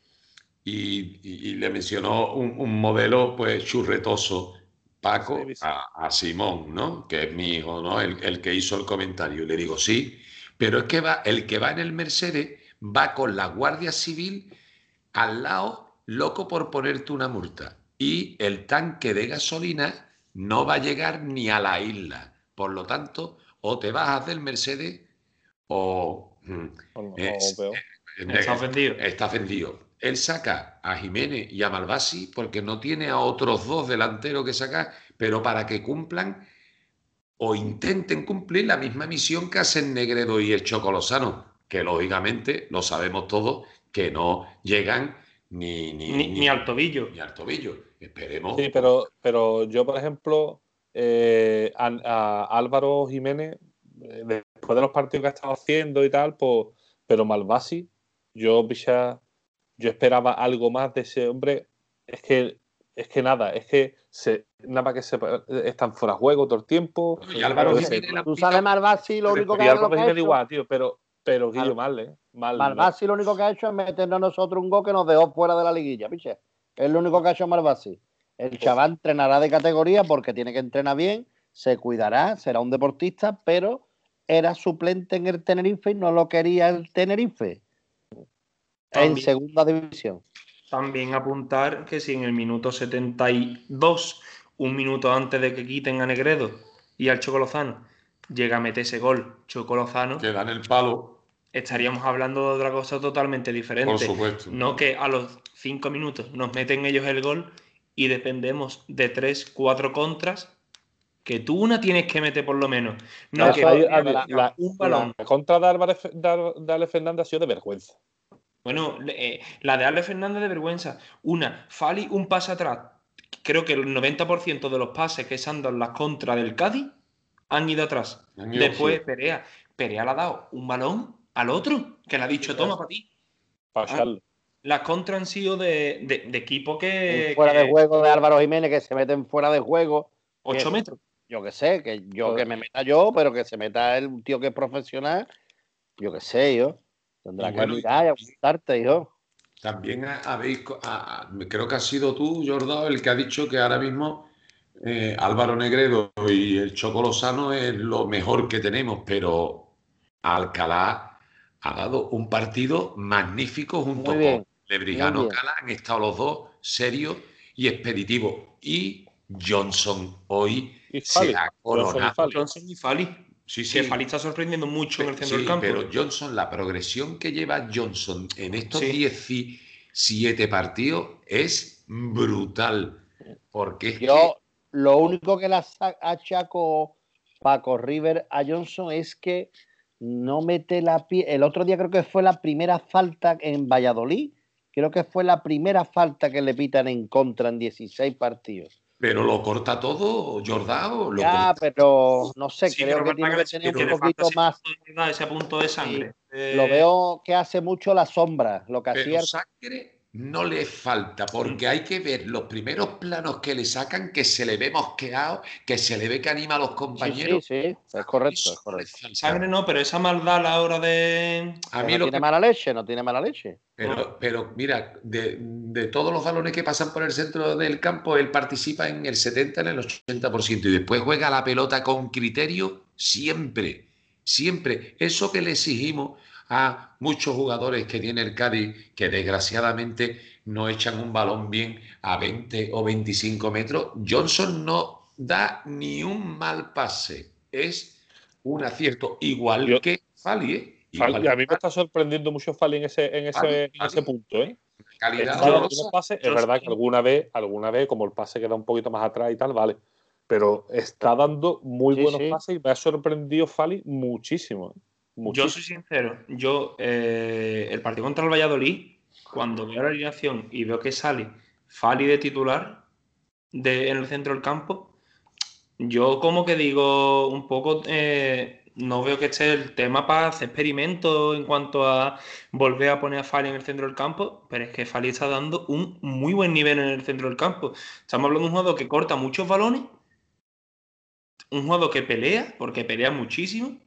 y, y- y le mencionó un, un modelo pues churretoso, Paco, a, a Simón, ¿no? Que es mi hijo, ¿no? El, el que hizo el comentario. Y le digo, sí, pero es que va, el que va en el Mercedes va con la Guardia Civil al lado, loco por ponerte una multa. Y el tanque de gasolina no va a llegar ni a la isla. Por lo tanto, o te bajas del Mercedes o... mm, O, o Es- peor. está ofendido. Está ofendido. Él saca a Jiménez y a Malvasi porque no tiene a otros dos delanteros que sacar, pero para que cumplan o intenten cumplir la misma misión que hacen Negredo y el Chocolosano, que lógicamente lo sabemos todos que no llegan ni, ni, Ni, ni al tobillo. ni al tobillo. Esperemos. Sí, pero, pero yo, por ejemplo, eh, a, a Álvaro Jiménez, eh, después de los partidos que ha estado haciendo y tal, pues, pero Malvasi, yo, yo esperaba algo más de ese hombre. Es que, es que nada, es que se, nada más que se, están fuera de juego todo el tiempo. Y Álvaro Tú sabes Malvasi, lo único que Y ha, Álvaro ha Jiménez hecho- igual, tío, pero, pero Guillo Mal- mal, ¿eh? Mal. Malvasi lo único que ha hecho es meternos a nosotros un gol que nos dejó fuera de la liguilla, piche. Es lo único que ha hecho Malvasi. El chaval entrenará de categoría porque tiene que entrenar bien, se cuidará, será un deportista, pero era suplente en el Tenerife y no lo quería el Tenerife. En segunda división. también apuntar que si en el minuto 72, un minuto antes de que quiten a Negredo y al Chocolozano, llega a meter ese gol Chocolozano, Que dan el palo, estaríamos hablando de otra cosa totalmente diferente. por supuesto. No que a los cinco minutos nos meten ellos el gol y dependemos de tres, cuatro contras que tú una tienes que meter por lo menos. No que a la, un balón. la contra de Álvarez, de, de Alex Fernández ha sido de vergüenza. Bueno, eh, la de Ale Fernández de vergüenza. Una, Fali, un pase atrás. Creo que el 90% de los pases que se han dado en las contras del Cádiz han ido atrás. Han ido, Después sí. Perea. Perea le ha dado un balón al otro, que le ha dicho, toma para ti. Para Ah. Las contras han sido de, de- de equipo que... fuera que- de juego de Álvaro Jiménez que se meten fuera de juego. ocho metros. Yo que sé, que yo que me meta yo, pero que se meta el tío que es profesional. Yo que sé, yo. Tendrá Y que bueno, mirar y apuntarte, hijo. También ha- habéis, co- a- a- creo que ha sido tú, Jordao, el que ha dicho que ahora mismo eh, Álvaro Negredo y el Choco Lozano es lo mejor que tenemos, pero Alcalá ha dado un partido magnífico junto Muy bien, con Lebrijano. Cala, han estado los dos serios y expeditivos. Y Johnson hoy Y se ha Johnson y coronado. Fali. Johnson y Fali. Sí, Que sí. Fali está sorprendiendo mucho en el centro Sí, del campo. pero Johnson, la progresión que lleva Johnson en estos Sí. 17 partidos es brutal. Porque es Yo lo único que le sa- achaco Paco River a Johnson es que no mete la pie. El otro día creo que fue la primera falta en Valladolid. Creo que fue la primera falta que le pitan en contra en 16 partidos. pero lo corta todo, Jordao. Lo Ya, corta. pero no sé, Sí, creo que tiene que tener un poquito más. ese punto de sangre. Eh, Lo veo que hace mucho la sombra, lo que hacía Pero sangre no le falta, porque hay que ver los primeros planos que le sacan, que se le ve mosqueado, que se le ve que anima a los compañeros. sí, sí, es correcto, es correcto. Sangre no, pero esa maldad a la hora de. A mí no lo tiene que mala leche, no tiene mala leche. Pero, pero mira, de, de todos los balones que pasan por el centro del campo, él participa en el 70, en el 80%, y después juega la pelota con criterio siempre, siempre. Eso que le exigimos a muchos jugadores que tiene el Cádiz, que desgraciadamente no echan un balón bien a 20 o 25 metros, Johnson no da ni un mal pase. Es un acierto, igual Yo- que Fali, ¿eh? Fali, Igual a mí me está sorprendiendo mucho Fali en ese, en ese, Fali, en ese Fali. punto, ¿eh? calidad unos pases, es verdad sí. que alguna vez, alguna vez, como el pase queda un poquito más atrás y tal, vale. Pero está dando muy Sí, buenos sí. pases y me ha sorprendido Fali muchísimo. ¿eh? Yo soy sincero, yo eh, el partido contra el Valladolid, cuando veo la alineación y veo que sale Fali de titular de, en el centro del campo, yo como que digo un poco, eh, no veo que esté el tema para hacer experimentos en cuanto a volver a poner a Fali en el centro del campo, pero es que Fali está dando un muy buen nivel en el centro del campo. Estamos hablando de un jugador que corta muchos balones, un jugador que pelea, porque pelea muchísimo,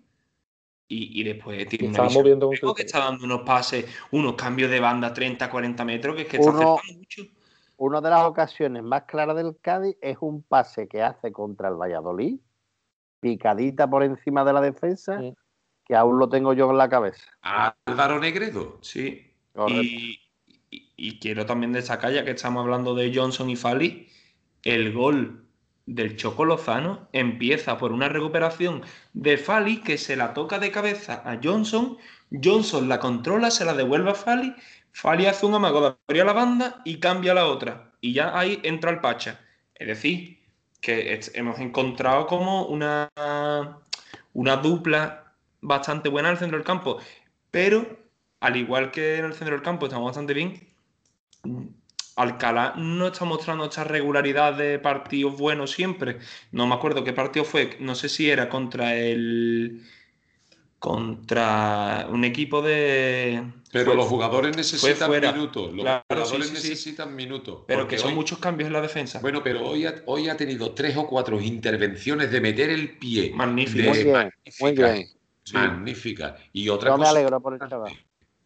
y, y después tiene una visión moviendo juego que está dando unos pases, unos cambios de banda 30, 40 metros, que es que Uno- está acertando mucho. Una de las ocasiones más claras del Cádiz es un pase que hace contra el Valladolid, picadita por encima de la defensa, Sí. que aún lo tengo yo en la cabeza. Álvaro Negredo. Sí. Y- y quiero también destacar, ya que estamos hablando de Johnson y Fali, el gol del Choco Lozano empieza por una recuperación de Fali que se la toca de cabeza a Johnson. Johnson la controla, se la devuelve a Fali. Fali hace un amago de abrir la banda y cambia la otra. Y ya ahí entra el Pacha. Es decir, que hemos encontrado como una, una dupla bastante buena en el centro del campo. Pero, al igual que en el centro del campo estamos bastante bien, Alcalá no está mostrando esta regularidad de partidos buenos siempre. No me acuerdo qué partido fue, no sé si era contra el. contra un equipo de. Pero fue- los jugadores necesitan minutos. Los Claro, jugadores sí, sí, sí. necesitan minutos. Pero porque que son hoy- muchos cambios en la defensa. Bueno, pero hoy ha, hoy ha tenido tres o cuatro intervenciones de meter el pie. Magnífico. de Muy bien, magnífica, muy bien. Sí. Magnífica. Y otra Yo me cosa, alegro por el chaval.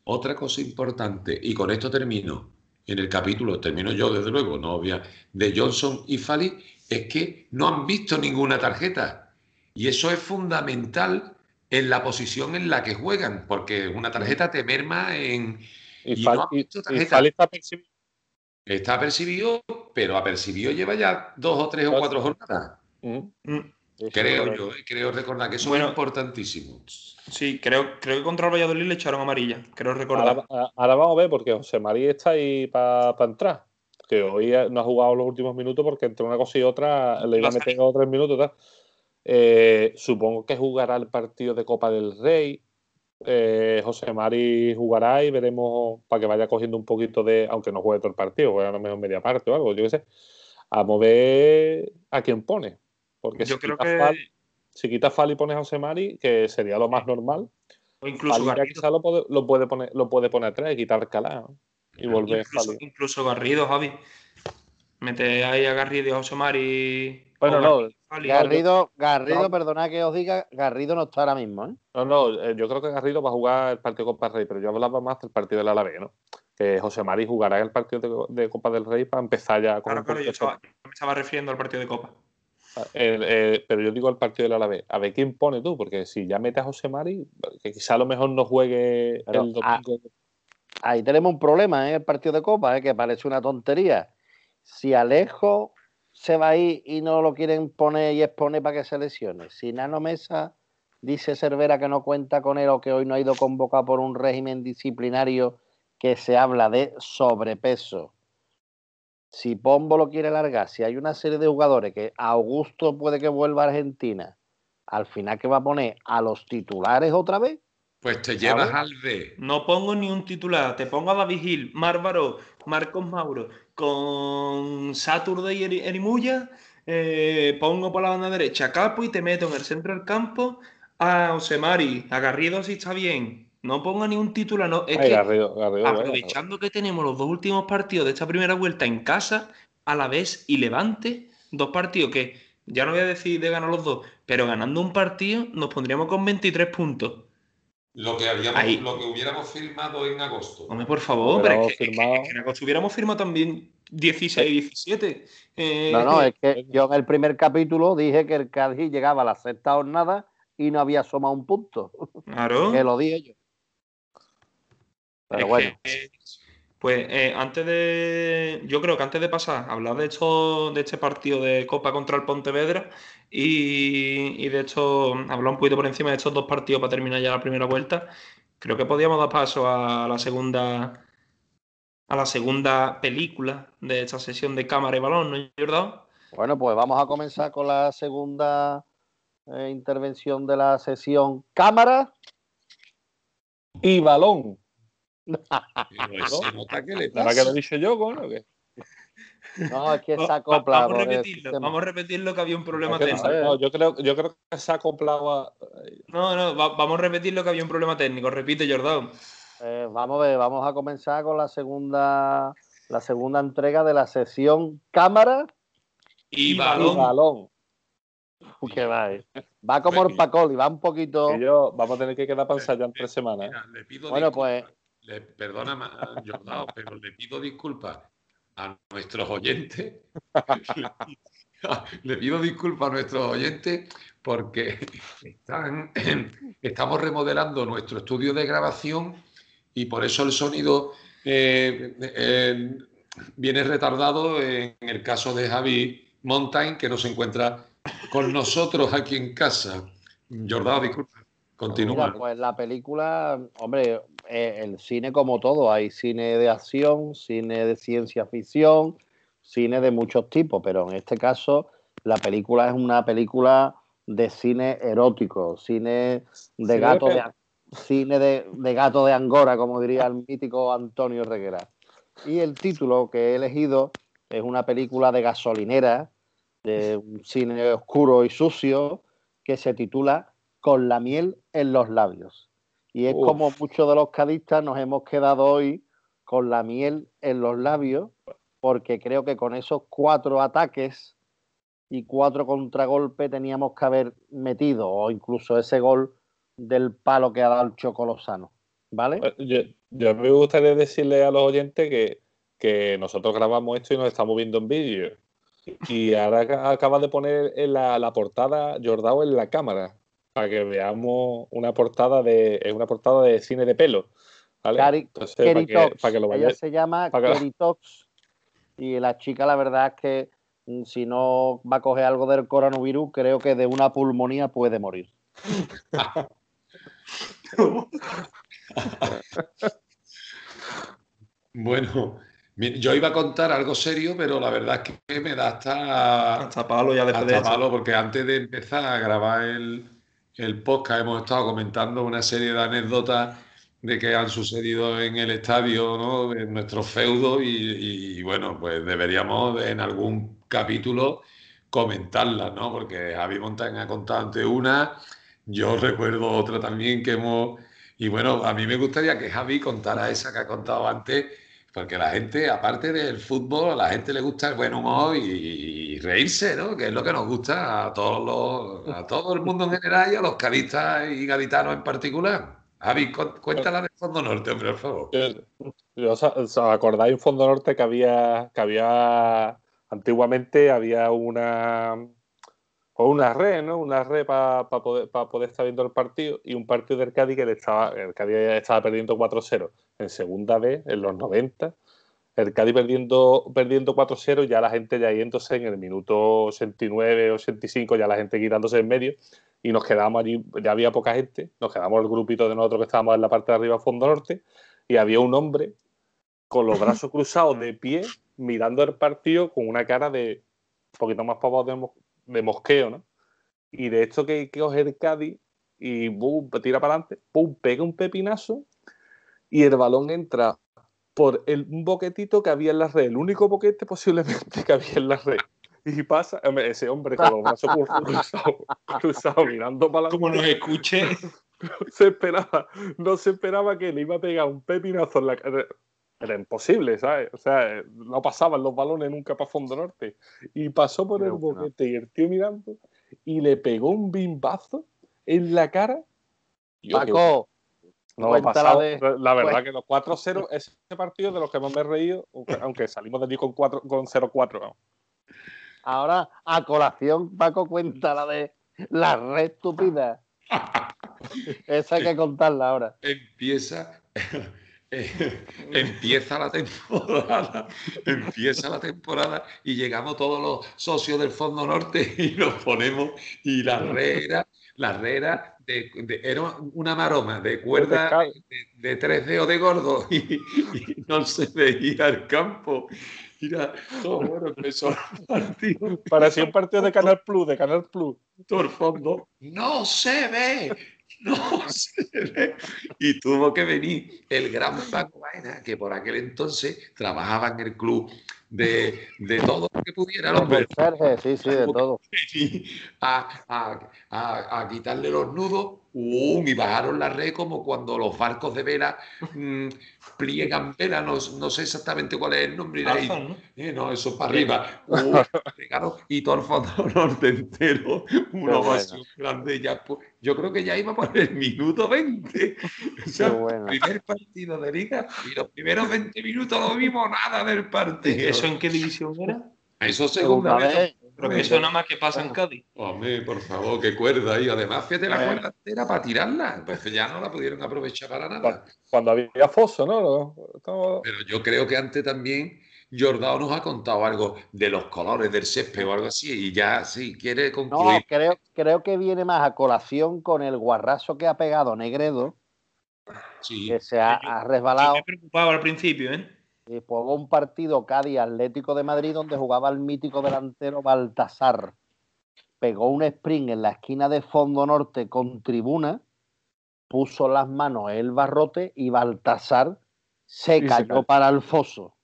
otra cosa importante, y con esto termino, en el capítulo, termino yo desde luego, no obvia, de Johnson y Fali, es que no han visto ninguna tarjeta. Y eso es fundamental en la posición en la que juegan, porque una tarjeta te merma en... Y, Y Fali, no ha y- visto y tarjeta. Fali está percibiendo, Está apercibido, pero apercibido lleva ya dos o tres o cuatro jornadas. Mm. Creo yo, eh, creo recordar que eso Bueno. es importantísimo. Sí, creo, creo que contra el Valladolid le echaron amarilla. Creo recordar. Ahora, ahora vamos a ver, porque José María está ahí para entrar. Que hoy no ha jugado los últimos minutos porque entre una cosa y otra le iba a meter dos o tres minutos. tal. Eh, supongo que jugará el partido de Copa del Rey. Eh, José Mari jugará y veremos para que vaya cogiendo un poquito de, aunque no juegue todo el partido, juegue a lo mejor media parte o algo, yo qué sé. A mover a quién pone. Porque Yo si creo quita que. Fal- si quita Fal y pone a José Mari, que sería lo más normal, O incluso Garrido. quizá lo puede, lo puede poner, lo puede poner atrás y quitar Calá ¿no? y volver Incluso, Fali. incluso Garrido, Javi. Mete ahí a Garrido y a José Mari. Bueno, no, Garrido, Fali. Garrido, Garrido, no. perdona que os diga, Garrido no está ahora mismo, ¿eh? No, no, eh, yo creo que Garrido va a jugar el partido de Copa del Rey, pero yo hablaba más del partido del Alavés, ¿no? Que José Mari jugará el partido de, de Copa del Rey para empezar ya con Claro, claro, estaba- yo me estaba refiriendo al partido de Copa. El- eh, pero yo digo el partido del Alavés. A ver quién pone tú, porque si ya metes a José Mari, que quizá a lo mejor no juegue Pero, el domingo. Ahí tenemos un problema en el partido de Copa, ¿eh? que parece una tontería. Si Alejo se va ahí y no lo quieren poner y exponer para que se lesione. Si Nano Mesa dice Cervera que no cuenta con él o que hoy no ha ido convocado por un régimen disciplinario que se habla de sobrepeso. Si Pombo lo quiere largar, si hay una serie de jugadores que Augusto puede que vuelva a Argentina, al final que va a poner a los titulares otra vez, Pues te llevas ¿Sabes? al B. No pongo ni un titular, te pongo a David Gil, Márvaro, Marcos Mauro, con Saturday y Eri- Erimuya, eh, pongo por la banda derecha a Capo y te meto en el centro del campo a Osemari, a Garrido si está bien. No pongo ni un titular, no. Es Ay, que Garrido, Garrido, bueno. aprovechando que tenemos los dos últimos partidos de esta primera vuelta en casa, a la vez y Levante, dos partidos que ya no voy a decir de ganar los dos, pero ganando un partido nos pondríamos con 23 puntos. Lo que, habíamos, Ahí. lo que hubiéramos firmado en agosto. Hombre, por favor, Pero es que, es que- firmado- es que en agosto hubiéramos firmado también 16, 17. Eh, No, no, es que yo en el primer capítulo dije que el Cádiz llegaba a la sexta jornada y no había asomado un punto. Claro. Que lo dije yo. Pero bueno, que, pues eh, antes de. Yo creo que antes de pasar a hablar de esto, de este partido de Copa contra el Pontevedra y, y de esto, hablar un poquito por encima de estos dos partidos para terminar ya la primera vuelta, creo que podíamos dar paso a la segunda. A la segunda película de esta sesión de cámara y balón, ¿no, Jordán? bueno, pues vamos a comenzar con la segunda eh, intervención de la sesión cámara. Y balón. Pero se nota que le ¿Ahora pasa. que lo he dicho yo, coño? ¿qué? No, es que se Va- acopla. vamos, a repetirlo, sistema. vamos a repetirlo que había un problema Es que- técnico. no, yo, creo, yo creo que se ha acoplado a. No, no, va- vamos a repetirlo que había un problema técnico. Repite, Jordán. Eh, vamos a ver, vamos a comenzar con la segunda, la segunda entrega de la sesión cámara. Y Y balón. balón. Que va, eh. va como el Pacoli, va un poquito. Que yo vamos a tener que quedar para ensayar en tres semanas. ¿eh? Mira, le pido Bueno, pues Le, perdona, Jordao, pero le pido disculpas a nuestros oyentes. le, pido, disculpas a nuestros oyentes porque estamos remodelando nuestro estudio de grabación y por eso el sonido eh, viene retardado en el caso de Javi Montaigne, que no se encuentra con nosotros aquí en casa. Jordao, disculpa. Continúa. Mira, pues la película, hombre, eh, el cine como todo, hay cine de acción, cine de ciencia ficción, cine de muchos tipos, pero en este caso la película es una película de cine erótico, cine de gato de, cine de, de gato de Angora, como diría el mítico Antonio Reguera. Y el título que he elegido es una película de gasolinera, de un cine oscuro y sucio, que se titula Con la miel en los labios. Y es Uf. como muchos de los cadistas nos hemos quedado hoy con la miel en los labios, porque creo que con esos cuatro ataques y cuatro contragolpes teníamos que haber metido, o incluso ese gol del palo que ha dado el Chocolosano. ¿Vale? Eh, Yo, yo me gustaría decirle a los oyentes que, que nosotros grabamos esto y nos estamos viendo en vídeo. Y ahora ac- acaba de poner en la, la portada Jordao en la cámara para que veamos una portada de es una portada de cine de pelo. ¿vale? Cari- Entonces, para que, Keritox. para que lo Ella vayáis. se llama Keritox Y la chica, la verdad es que mm, si no va a coger algo del coronavirus, creo que de una pulmonía puede morir. bueno, yo iba a contar algo serio, pero la verdad es que me da hasta, hasta palo ya hasta palo, porque antes de empezar a grabar el, el podcast hemos estado comentando una serie de anécdotas de que han sucedido en el estadio, ¿no? en nuestro feudo y, bueno, pues deberíamos en algún capítulo comentarlas, ¿no? Porque Javi Montaña ha contado ante una, yo recuerdo otra también que hemos... Y bueno, a mí me gustaría que Javi contara esa que ha contado antes porque la gente, aparte del fútbol, a la gente le gusta el buen humor y, reírse, ¿no? Que es lo que nos gusta a todos los, a todo el mundo en general y a los cadistas y gaditanos en particular. Javi, cuéntala de Fondo Norte, por favor. ¿Os acordáis en Fondo Norte que había, que había antiguamente había una o una red, ¿no? Una red para poder, poder estar viendo el partido y un partido del Cádiz que le estaba, el Cádiz estaba perdiendo 4-0 en segunda vez, en los 90. El Cádiz perdiendo, perdiendo 4-0, ya la gente ya yéndose en el minuto 89, 85, ya la gente quitándose en medio y nos quedamos allí, ya había poca gente, nos quedamos el grupito de nosotros que estábamos en la parte de arriba, fondo norte, y había un hombre con los brazos cruzados de pie mirando el partido con una cara de un poquito más para de, de mosqueo, ¿no? Y de hecho que, que coger el Cádiz y boom, tira para adelante, pum, pega un pepinazo y el balón entra por el, un boquetito que había en la red, el único boquete posiblemente que había en la red. Y pasa ese hombre con los brazos cruzados, cruzado, mirando para Como nos escuche. No se esperaba, no se esperaba que le iba a pegar un pepinazo en la cara era imposible, ¿sabes? O sea, no pasaban los balones nunca para Fondo Norte. Y pasó por el boquete y el tío mirando y le pegó un bimbazo en la cara. Paco, no, pasado, la verdad que los 4-0, ese partido de los que más me he reído, aunque salimos de allí con, con 0-4. Ahora, a colación, Paco cuenta la de la red estúpida. Esa hay que contarla ahora. Empieza empieza la temporada, empieza la temporada y llegamos todos los socios del Fondo Norte y nos ponemos y la herrera, la herrera de, era una maroma de cuerda de, tres dedos de gordo y, no se veía el campo. Mira, todo bueno empezó el partido. Parecía un partido de Canal Plus, de Canal Plus. Todo el fondo. No se ve, no se ve. Y tuvo que venir el gran Paco Baena, que por aquel entonces trabajaba en el club de, de todo lo que pudiera el hombre. Sí, sí, de todo. A, a, a, quitarle los nudos y bajaron la red como cuando los barcos de vela mm, pliegan vela, no, no, sé exactamente cuál es el nombre. ¿no? Eh, no, eso para arriba. y todo el fondo norte entero, una ovación grande. Ya, yo creo que ya iba por el minuto 20. O sea, primer partido de liga y los primeros 20 minutos no vimos nada del partido. ¿Eso en qué división era? Eso segunda, vez. Pero que eso nada más que pasa en Cádiz. Hombre, por favor, qué cuerda. Y además, fíjate la cuerda entera para tirarla. Pues ya no la pudieron aprovechar para nada. Cuando había foso, ¿no? Pero yo creo que antes también Jordao nos ha contado algo de los colores del césped o algo así. Y ya, sí, quiere concluir. No, creo, creo que viene más a colación con el guarrazo que ha pegado Negredo. Sí. Que se ha, resbalado. me preocupaba al principio, ¿eh? Y pues un partido Cádiz Atlético de Madrid donde jugaba el mítico delantero Baltasar. Pegó un sprint en la esquina de fondo norte con tribuna, puso las manos en el barrote y Baltasar se cayó para el foso.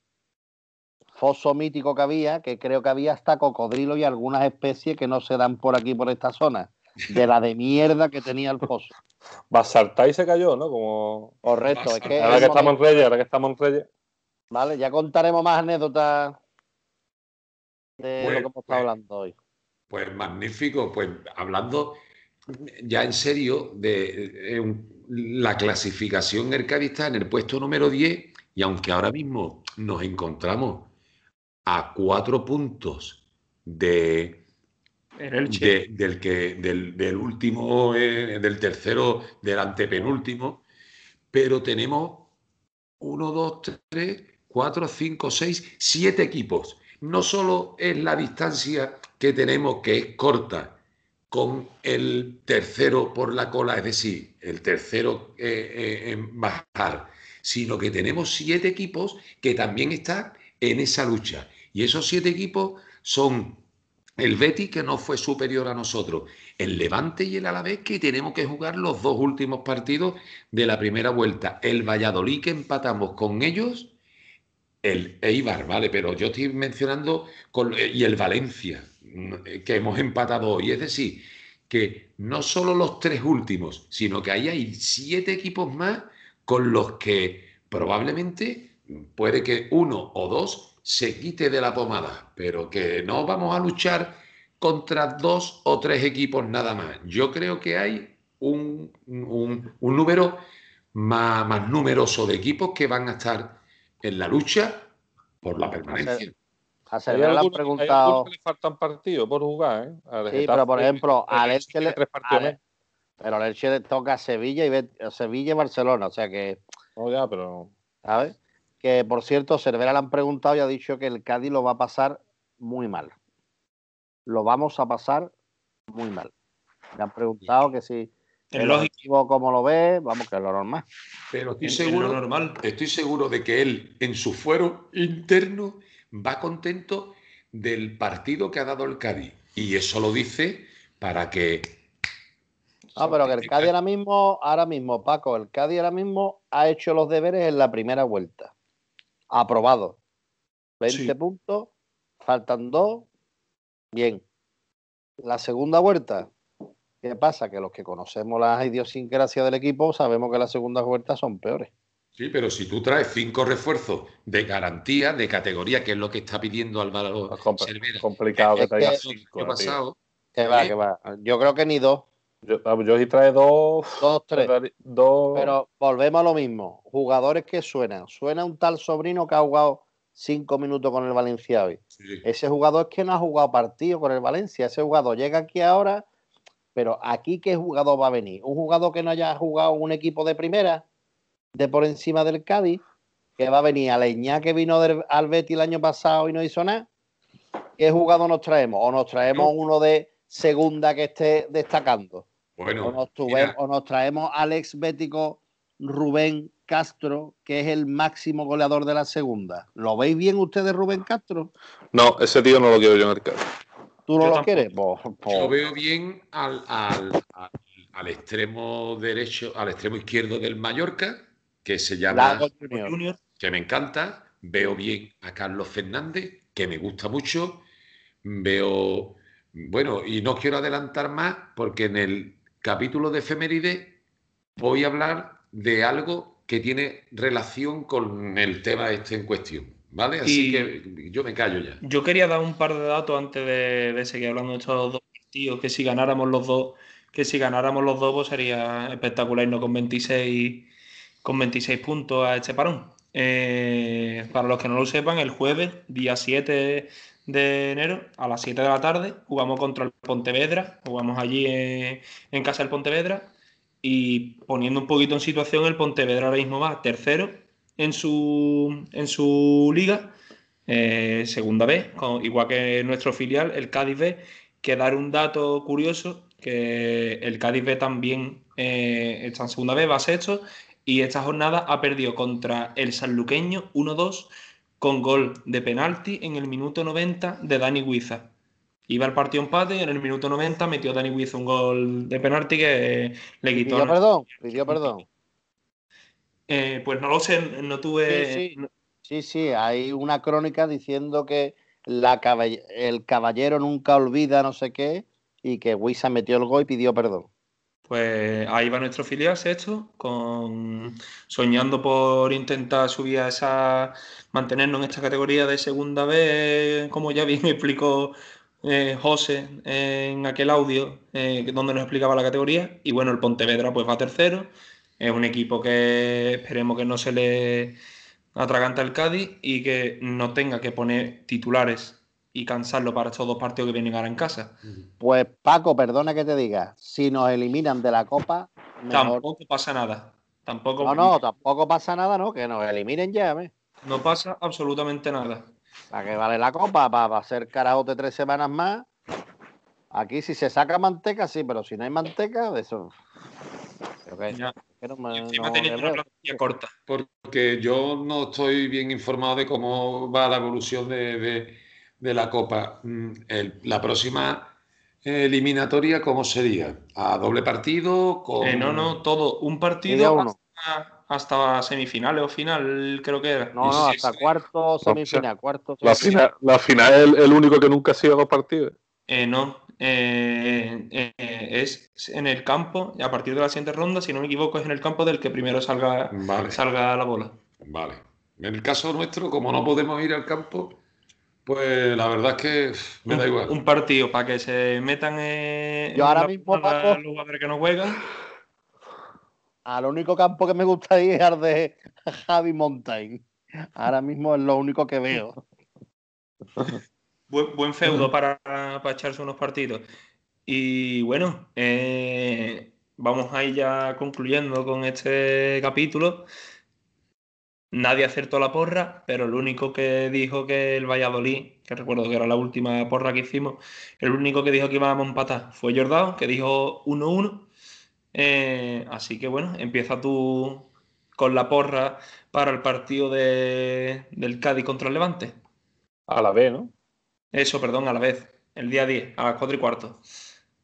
Foso mítico que había, que creo que había hasta cocodrilo y algunas especies que no se dan por aquí, por esta zona. De la de mierda que tenía el foso. Va a saltar y se cayó, ¿no? Como... Correcto. Es que ahora que estamos en Reyes, ahora que estamos en Reyes. Vale, ya contaremos más anécdotas de lo que hemos estado pues, hablando hoy. Pues magnífico, pues hablando ya en serio de, la clasificación está en el puesto número 10 y aunque ahora mismo nos encontramos a cuatro puntos de, del, que, del, último, eh, del tercero, del antepenúltimo, pero tenemos uno, dos, tres, cuatro, cinco, seis, siete equipos. No solo es la distancia que tenemos, que es corta, con el tercero por la cola, es decir, el tercero eh, eh, en bajar, sino que tenemos siete equipos que también están en esa lucha. Y esos siete equipos son el Betis, que no fue superior a nosotros, el Levante y el Alavés, que tenemos que jugar los dos últimos partidos de la primera vuelta, el Valladolid, que empatamos con ellos, el Eibar, ¿vale? Pero yo estoy mencionando, con, y el Valencia, que hemos empatado hoy. Es decir, que no solo los tres últimos, sino que ahí hay siete equipos más con los que probablemente puede que uno o dos se quite de la pomada, pero que no vamos a luchar contra dos o tres equipos nada más. Yo creo que hay un, número más, más numeroso de equipos que van a estar en la lucha por la permanencia. A Cervera le han preguntado. que le faltan partidos por jugar, ¿eh? sí, pero por ejemplo, a Elche le. pero al Elche le toca Sevilla y Sevilla y Barcelona, o sea que. Oh, ya, pero. ¿Sabes? Que por cierto, Cervera le han preguntado y ha dicho que el Cádiz lo va a pasar muy mal. Lo vamos a pasar muy mal. Le han preguntado que si. El lógico como lo ve, vamos que es lo normal. Pero estoy seguro, normal. estoy seguro de que él, en su fuero interno, va contento del partido que ha dado el Cádiz. Y eso lo dice para que. Ah, pero que el Cádiz ahora mismo, ahora mismo, Paco, el Cádiz ahora mismo ha hecho los deberes en la primera vuelta. Aprobado. 20 puntos, faltan dos. Bien. La segunda vuelta, ¿qué pasa? Que los que conocemos las idiosincrasias del equipo sabemos que las segundas vueltas son peores. Sí, pero si tú traes cinco refuerzos de garantía, de categoría, que es lo que está pidiendo Álvaro Es complicado que traigas cinco. pasado? Que va, que va. Yo creo que ni dos. Yo, yo sí trae dos. Dos, tres. Dos. Pero volvemos a lo mismo. Jugadores que suenan. Suena un tal sobrino que ha jugado cinco minutos con el Valencia hoy. Ese jugador es que no ha jugado partido con el Valencia. Ese jugador llega aquí ahora. Pero aquí, ¿qué jugador va a venir? ¿Un jugador que no haya jugado un equipo de primera? de por encima del Cádiz, que va a venir a Leñá que vino del, al Betis el año pasado y no hizo nada. ¿Qué jugador nos traemos? ¿O nos traemos uno de segunda que esté destacando? Bueno, o, nos o nos traemos al ex bético Rubén Castro, que es el máximo goleador de la segunda. ¿Lo veis bien ustedes, Rubén Castro? No, ese tío no lo quiero yo en el Cádiz. ¿Tú no lo quieres? Yo veo bien al, al, al, extremo derecho, al extremo izquierdo del Mallorca, que se llama Junior. que me encanta. Veo bien a Carlos Fernández, que me gusta mucho. Veo, bueno, y no quiero adelantar más porque en el capítulo de efeméride voy a hablar de algo que tiene relación con el tema este en cuestión. ¿Vale? Así que yo me callo ya. Yo quería dar un par de datos antes de, seguir hablando de estos dos partidos, que si ganáramos los dos, que si ganáramos los dos, pues sería espectacular, no con 26 con 26 puntos a este parón. Eh, para los que no lo sepan, el jueves, día 7 de enero, a las 7 de la tarde, jugamos contra el Pontevedra, jugamos allí en, casa del Pontevedra y poniendo un poquito en situación, el Pontevedra ahora mismo va tercero en su, en su liga, eh, segunda vez, igual que nuestro filial, el Cádiz B, que dar un dato curioso, que el Cádiz B también eh, está en segunda vez, va sexto, y esta jornada ha perdido contra el sanluqueño 1-2 con gol de penalti en el minuto 90 de Dani Huiza. Iba el partido empate y en el minuto 90 metió Dani Huiza un gol de penalti que le quitó. Pidió perdón, pidió perdón. Eh, pues no lo sé, no tuve. Sí, sí, hay una crónica diciendo que la el caballero nunca olvida no sé qué y que Huiza metió el gol y pidió perdón. Pues ahí va nuestro filial sexto, con, soñando por intentar subir a esa, mantenernos en esta categoría de segunda vez, como ya bien explicó eh, José en aquel audio eh, donde nos explicaba la categoría. Y bueno, el Pontevedra pues va tercero. Es un equipo que esperemos que no se le atraganta el Cádiz y que no tenga que poner titulares y cansarlo para estos dos partidos que vienen ahora en casa. Pues Paco, perdona que te diga, si nos eliminan de la Copa... Tampoco pasa nada. Tampoco... No, no, tampoco pasa nada, ¿no? Que nos eliminen ya, ¿ves? No pasa absolutamente nada. ¿Para qué vale la copa? Para, hacer carajote tres semanas más. Aquí si se saca manteca, sí, pero si no hay manteca, de eso. Ya. encima teniendo una plantilla corta. Porque yo no estoy bien informado de cómo va la evolución de, la Copa. Mm, la próxima eliminatoria, ¿cómo sería? ¿A doble partido? Eh, no, no, todo. Un partido hasta, semifinales o final, creo que era. No, no, hasta cuarto, semifinal, cuarto. La final, la final es el, único que nunca ha sido dos partidos. Eh, no, eh, es en el campo, a partir de la siguiente ronda, si no me equivoco, es en el campo del que primero salga, salga la bola. Vale. En el caso nuestro, como no podemos ir al campo, pues la verdad es que me da igual. Un partido para que se metan en, Yo ahora mismo, los jugadores que no juegan. Al único campo que me gustaría es el de Javi Montaigne. Ahora mismo es lo único que veo. Buen, feudo para, echarse unos partidos. Y bueno, eh, vamos a ir ya concluyendo con este capítulo. Nadie acertó la porra, pero el único que dijo que el Valladolid, que recuerdo que era la última porra que hicimos, el único que dijo que íbamos a empatar fue Jordao, que dijo 1-1. Eh, así que bueno, empieza tú con la porra para el partido de, del Cádiz contra el Levante. A la vez, ¿no? Eso, perdón, a la vez. El día 10, a las 4 y cuarto.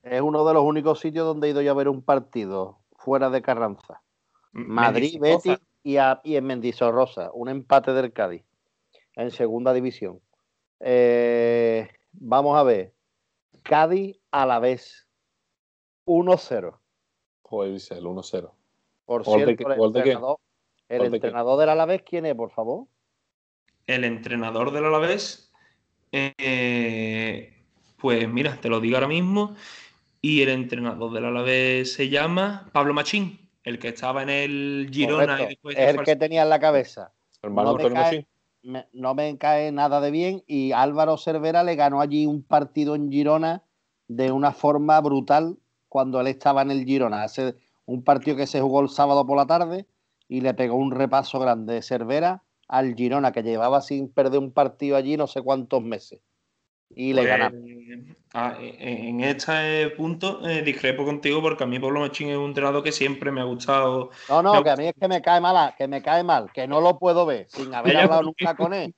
Es uno de los únicos sitios donde he ido yo a ver un partido fuera de Carranza. Madrid, Betis y, en Mendizorrosa, un empate del Cádiz en segunda división. Eh, vamos a ver. Cádiz a la vez. 1-0. Joder, dice el 1-0. Por cierto, el, entrenador, el entrenador del Alavés, ¿quién es, por favor? El entrenador del Alavés, eh, pues mira, te lo digo ahora mismo. Y el entrenador del Alavés se llama Pablo Machín el que estaba en el Girona y después... Es el que tenía en la cabeza. no, me cae, no me cae nada de bien y Álvaro Cervera le ganó allí un partido en Girona de una forma brutal cuando él estaba en el Girona. Hace un partido que se jugó el sábado por la tarde y le pegó un repaso grande de Cervera al Girona, que llevaba sin perder un partido allí no sé cuántos meses y le pues, ah, e, e, en este punto eh, discrepo contigo porque a mí Pablo Machín es un entrenador que siempre me ha gustado. No, no, que a mí es que me cae mal, que me cae mal, que no lo puedo ver sin haber hablado nunca con él.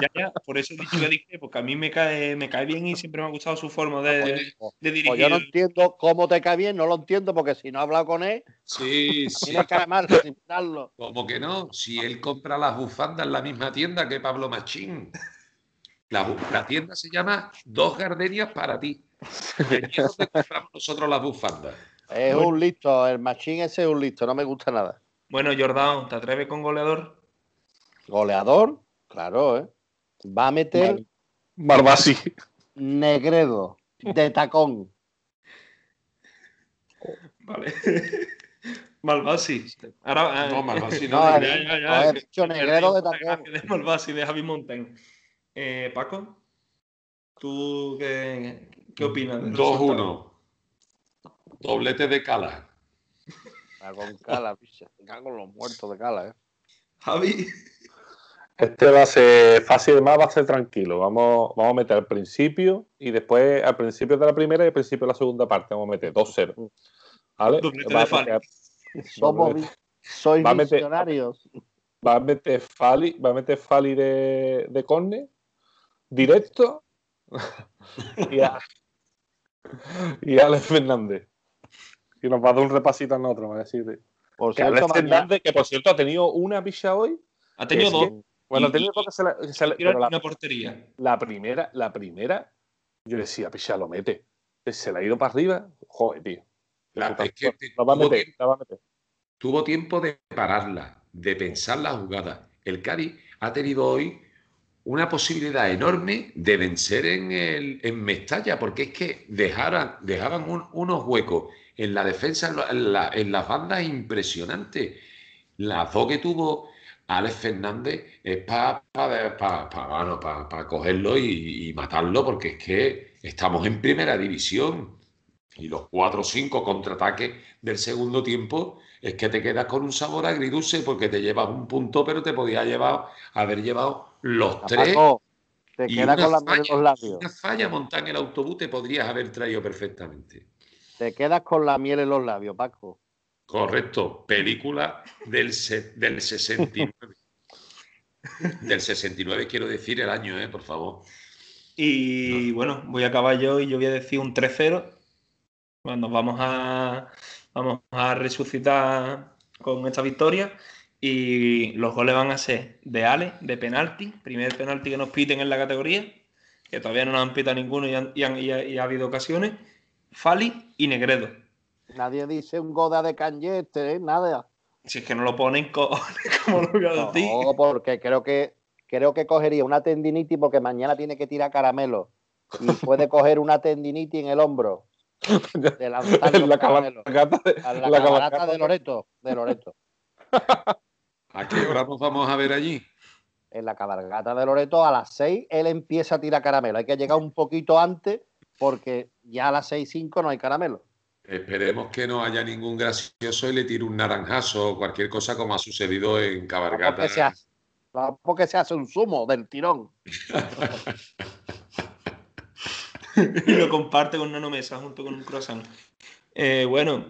Ya, ya, por eso he dicho que discrepo, porque a mí me cae, me cae bien y siempre me ha gustado su forma de, de pues dirigir. Pues yo no entiendo cómo te cae bien, no lo entiendo porque si no he hablado con él, sí, sí. me cae mal sin. ¿Cómo que no? Si él compra las bufandas en la misma tienda que Pablo Machín. La, tienda se llama Dos Gardenias para ti. Aquí es donde compramos nosotros las bufandas. Es un listo, el machín ese es un listo, no me gusta nada. Bueno, Jordán, ¿te atreves con goleador? ¿Goleador? Claro, ¿eh? Va a meter. Barbasi. Negredo, de tacón. Vale. Malvasi. Ahora, no, Malvasi no. no ya, ya, ya. He dicho Negredo de tacón. Malvasi, de Javi Mountain. Eh, Paco, ¿tú qué, qué opinas? 2-1. Doblete de Cala. con Cala, picha. con los muertos de Cala, ¿eh? Javi. Este va a ser fácil, más va a ser tranquilo. Vamos, vamos a meter al principio y después al principio de la primera y al principio de la segunda parte. Vamos a meter 2-0. ¿Vale? Va a meter, Somos, sois va va a meter Fali, va a meter Fali de, de corne directo y, a, y Alex Fernández. Y nos va a dar un repasito a nosotros, a decir. Por que Alex Fernández, que por cierto ha tenido una picha hoy. Ha tenido dos. Bueno, tenido dos que se la, se la, una portería. La primera, la primera, yo decía, picha, lo mete. Se la ha ido para arriba. Joder, tío. es que va a meter, va a meter. Tuvo tiempo de pararla, de pensar la jugada. El Cari ha tenido hoy una posibilidad enorme de vencer en, el, en Mestalla, porque es que dejaran, dejaban unos huecos en la defensa, en, las bandas impresionantes. La dos que tuvo Alex Fernández es para pa, cogerlo y, y, matarlo, porque es que estamos en primera división y los cuatro o cinco contraataques del segundo tiempo es que te quedas con un sabor agridulce porque te llevas un punto, pero te podía llevar, haber llevado los tres. te quedas con la miel en los labios. Una falla montada en el autobús te podrías haber traído perfectamente. Te quedas con la miel en los labios, Paco. Correcto, película del, del 69. del 69 quiero decir el año, ¿eh? por favor. Y bueno, voy a acabar yo y yo voy a decir un 3-0. Bueno, vamos a, vamos a resucitar con esta victoria. Y los goles van a ser de Ale, de penalti, primer penalti que nos piten en la categoría, que todavía no nos han pitado ninguno y, y, ha habido ocasiones. Fali y Negredo. Nadie dice un goda de Cañete, ¿eh? nada. Si es que no lo ponen como lo voy a decir. No, porque creo que creo que cogería una tendinitis porque mañana tiene que tirar caramelo y puede coger una tendinitis en el hombro de lanzar la cabalgata de, la, de Loreto, de Loreto. ¿A qué hora nos vamos a ver allí? En la cabalgata de Loreto a las 6 él empieza a tirar caramelo. Hay que llegar un poquito antes porque ya a las 6 5 no hay caramelo. Esperemos que no haya ningún gracioso y le tire un naranjazo o cualquier cosa como ha sucedido en cabalgata porque se hace un zumo del tirón. y lo comparte con una mesa junto con un croissant. Eh, bueno,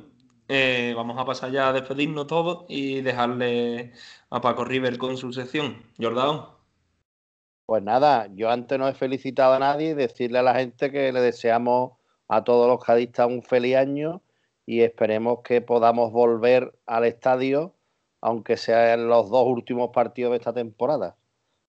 eh, vamos a pasar ya a despedirnos todos y dejarle a Paco River con su sección. Jordán. Pues nada, yo antes no he felicitado a nadie y decirle a la gente que le deseamos a todos los cadistas un feliz año y esperemos que podamos volver al estadio aunque sean los dos últimos partidos de esta temporada.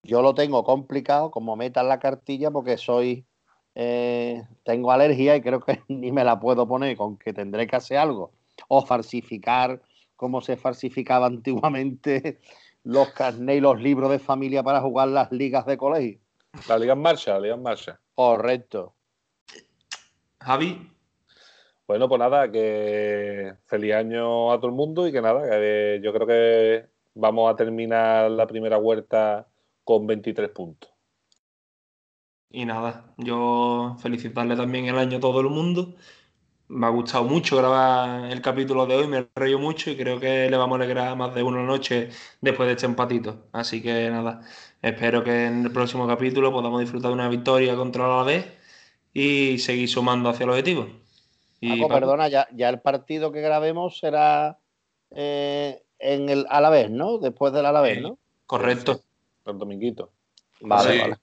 Yo lo tengo complicado como meta en la cartilla porque soy eh, tengo alergia y creo que ni me la puedo poner con que tendré que hacer algo o falsificar como se falsificaba antiguamente los carnés y los libros de familia para jugar las ligas de colegio. La liga en marcha, la liga en marcha. Correcto. Javi. Bueno, pues nada, que feliz año a todo el mundo y que nada, yo creo que vamos a terminar la primera vuelta con 23 puntos. Y nada, yo felicitarle también el año a todo el mundo. Me ha gustado mucho grabar el capítulo de hoy, me reído mucho y creo que le vamos a alegrar más de una noche después de este empatito. Así que nada, espero que en el próximo capítulo podamos disfrutar de una victoria contra la vez y seguir sumando hacia el objetivo. Y, perdona, ya, ya, el partido que grabemos será eh, en el Alavés, ¿no? Después del Alavés, ¿no? Correcto. El dominguito. Vale, vale.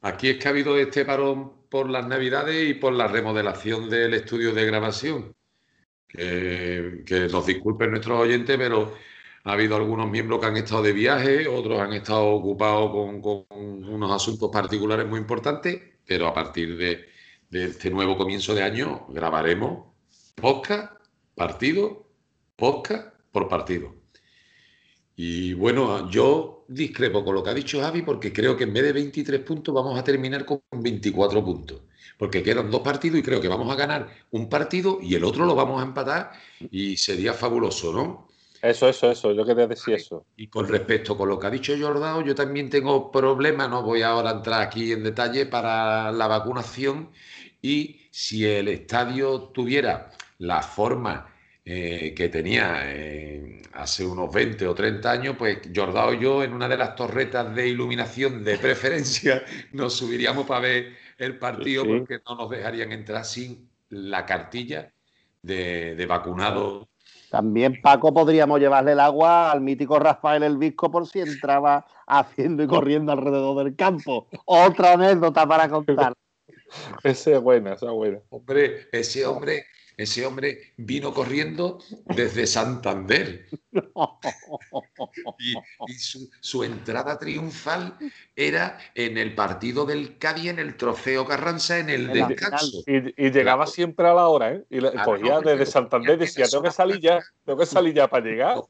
Aquí es que ha habido este parón por las Navidades y por la remodelación del estudio de grabación. Que, que nos disculpen nuestros oyentes, pero ha habido algunos miembros que han estado de viaje, otros han estado ocupados con, con unos asuntos particulares muy importantes, pero a partir de, de este nuevo comienzo de año grabaremos podcast, partido, podcast por partido. Y bueno, yo discrepo con lo que ha dicho Javi porque creo que en vez de 23 puntos vamos a terminar con 24 puntos. Porque quedan dos partidos y creo que vamos a ganar un partido y el otro lo vamos a empatar y sería fabuloso, ¿no? Eso, eso, eso, yo quería decir eso. Y con respecto con lo que ha dicho Jordao, yo también tengo problemas, no voy ahora a entrar aquí en detalle para la vacunación y si el estadio tuviera la forma eh, que tenía eh, hace unos 20 o 30 años, pues Jordao y yo en una de las torretas de iluminación de preferencia nos subiríamos para ver el partido porque no nos dejarían entrar sin la cartilla de, de vacunado. También, Paco, podríamos llevarle el agua al mítico Rafael el Visco por si entraba haciendo y corriendo alrededor del campo. Otra anécdota para contar. Esa es buena, esa es buena. Hombre, ese hombre, ese hombre vino corriendo desde Santander. y, su, entrada triunfal era en el partido del Cádiz, en el trofeo Carranza, en el descanso. Y, llegaba siempre a la hora, ¿eh? Y cogía desde Santander, decía, tengo que salir ya, tengo que salir ya para llegar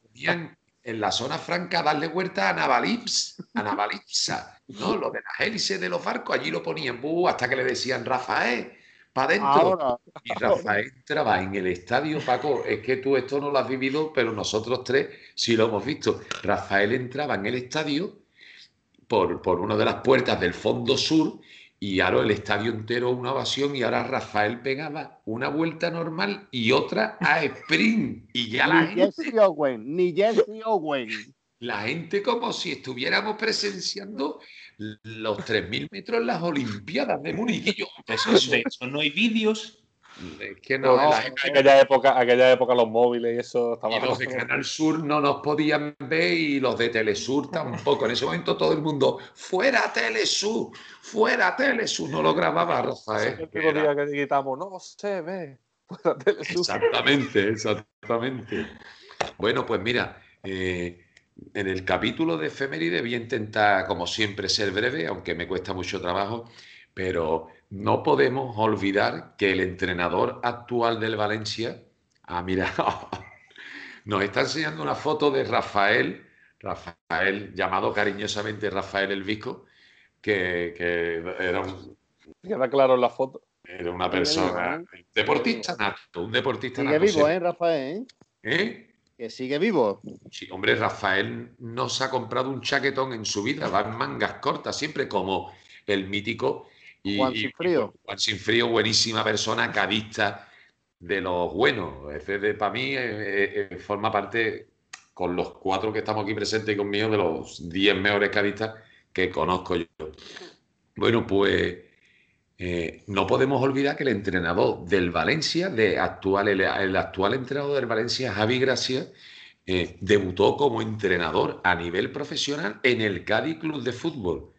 en la zona franca darle vuelta a Navalips, a Navalipsa, ¿no? Lo de las hélices de los barcos, allí lo ponían hasta que le decían Rafael, para adentro. Y Rafael entraba en el estadio, Paco, es que tú esto no lo has vivido, pero nosotros tres sí lo hemos visto. Rafael entraba en el estadio por, por una de las puertas del fondo sur y ahora el estadio entero una ovación y ahora Rafael pegaba una vuelta normal y otra a sprint y ya la ni gente, Jesse Owen, ni Jesse Owen. la gente como si estuviéramos presenciando los 3.000 metros en las Olimpiadas de Múnich. Y yo, pues eso, De hecho, no hay vídeos. Es que no, No, la- en aquella época, aquella época los móviles y eso estaba y los de. Canal Sur no nos podían ver y los de Telesur tampoco. En ese momento todo el mundo, fuera Telesur, fuera Telesur. No lo grababa Rafael. El último día que gritamos, no se ve. Fuera Telesur. Exactamente, exactamente. Bueno, pues mira, eh, en el capítulo de efeméride voy a intentar, como siempre, ser breve, aunque me cuesta mucho trabajo, pero no podemos olvidar que el entrenador actual del Valencia, ah, mira, nos está enseñando una foto de Rafael, Rafael, llamado cariñosamente Rafael el Visco, que, que era un, Queda claro en la foto. era una persona, deportista nato, un deportista Sigue nato. vivo, ¿eh, Rafael? ¿Eh? Que sigue vivo. Sí, hombre, Rafael no se ha comprado un chaquetón en su vida, va en mangas cortas, siempre como el mítico y, Juan Sinfrío. Juan Sinfrío, buenísima persona, cadista de los buenos. Ese de, para mí eh, eh, forma parte, con los cuatro que estamos aquí presentes y conmigo, de los 10 mejores cadistas que conozco yo. Bueno, pues eh, no podemos olvidar que el entrenador del Valencia, de actual, el, el actual entrenador del Valencia, Javi Gracia, debutó como entrenador a nivel profesional en el Cádiz Club de Fútbol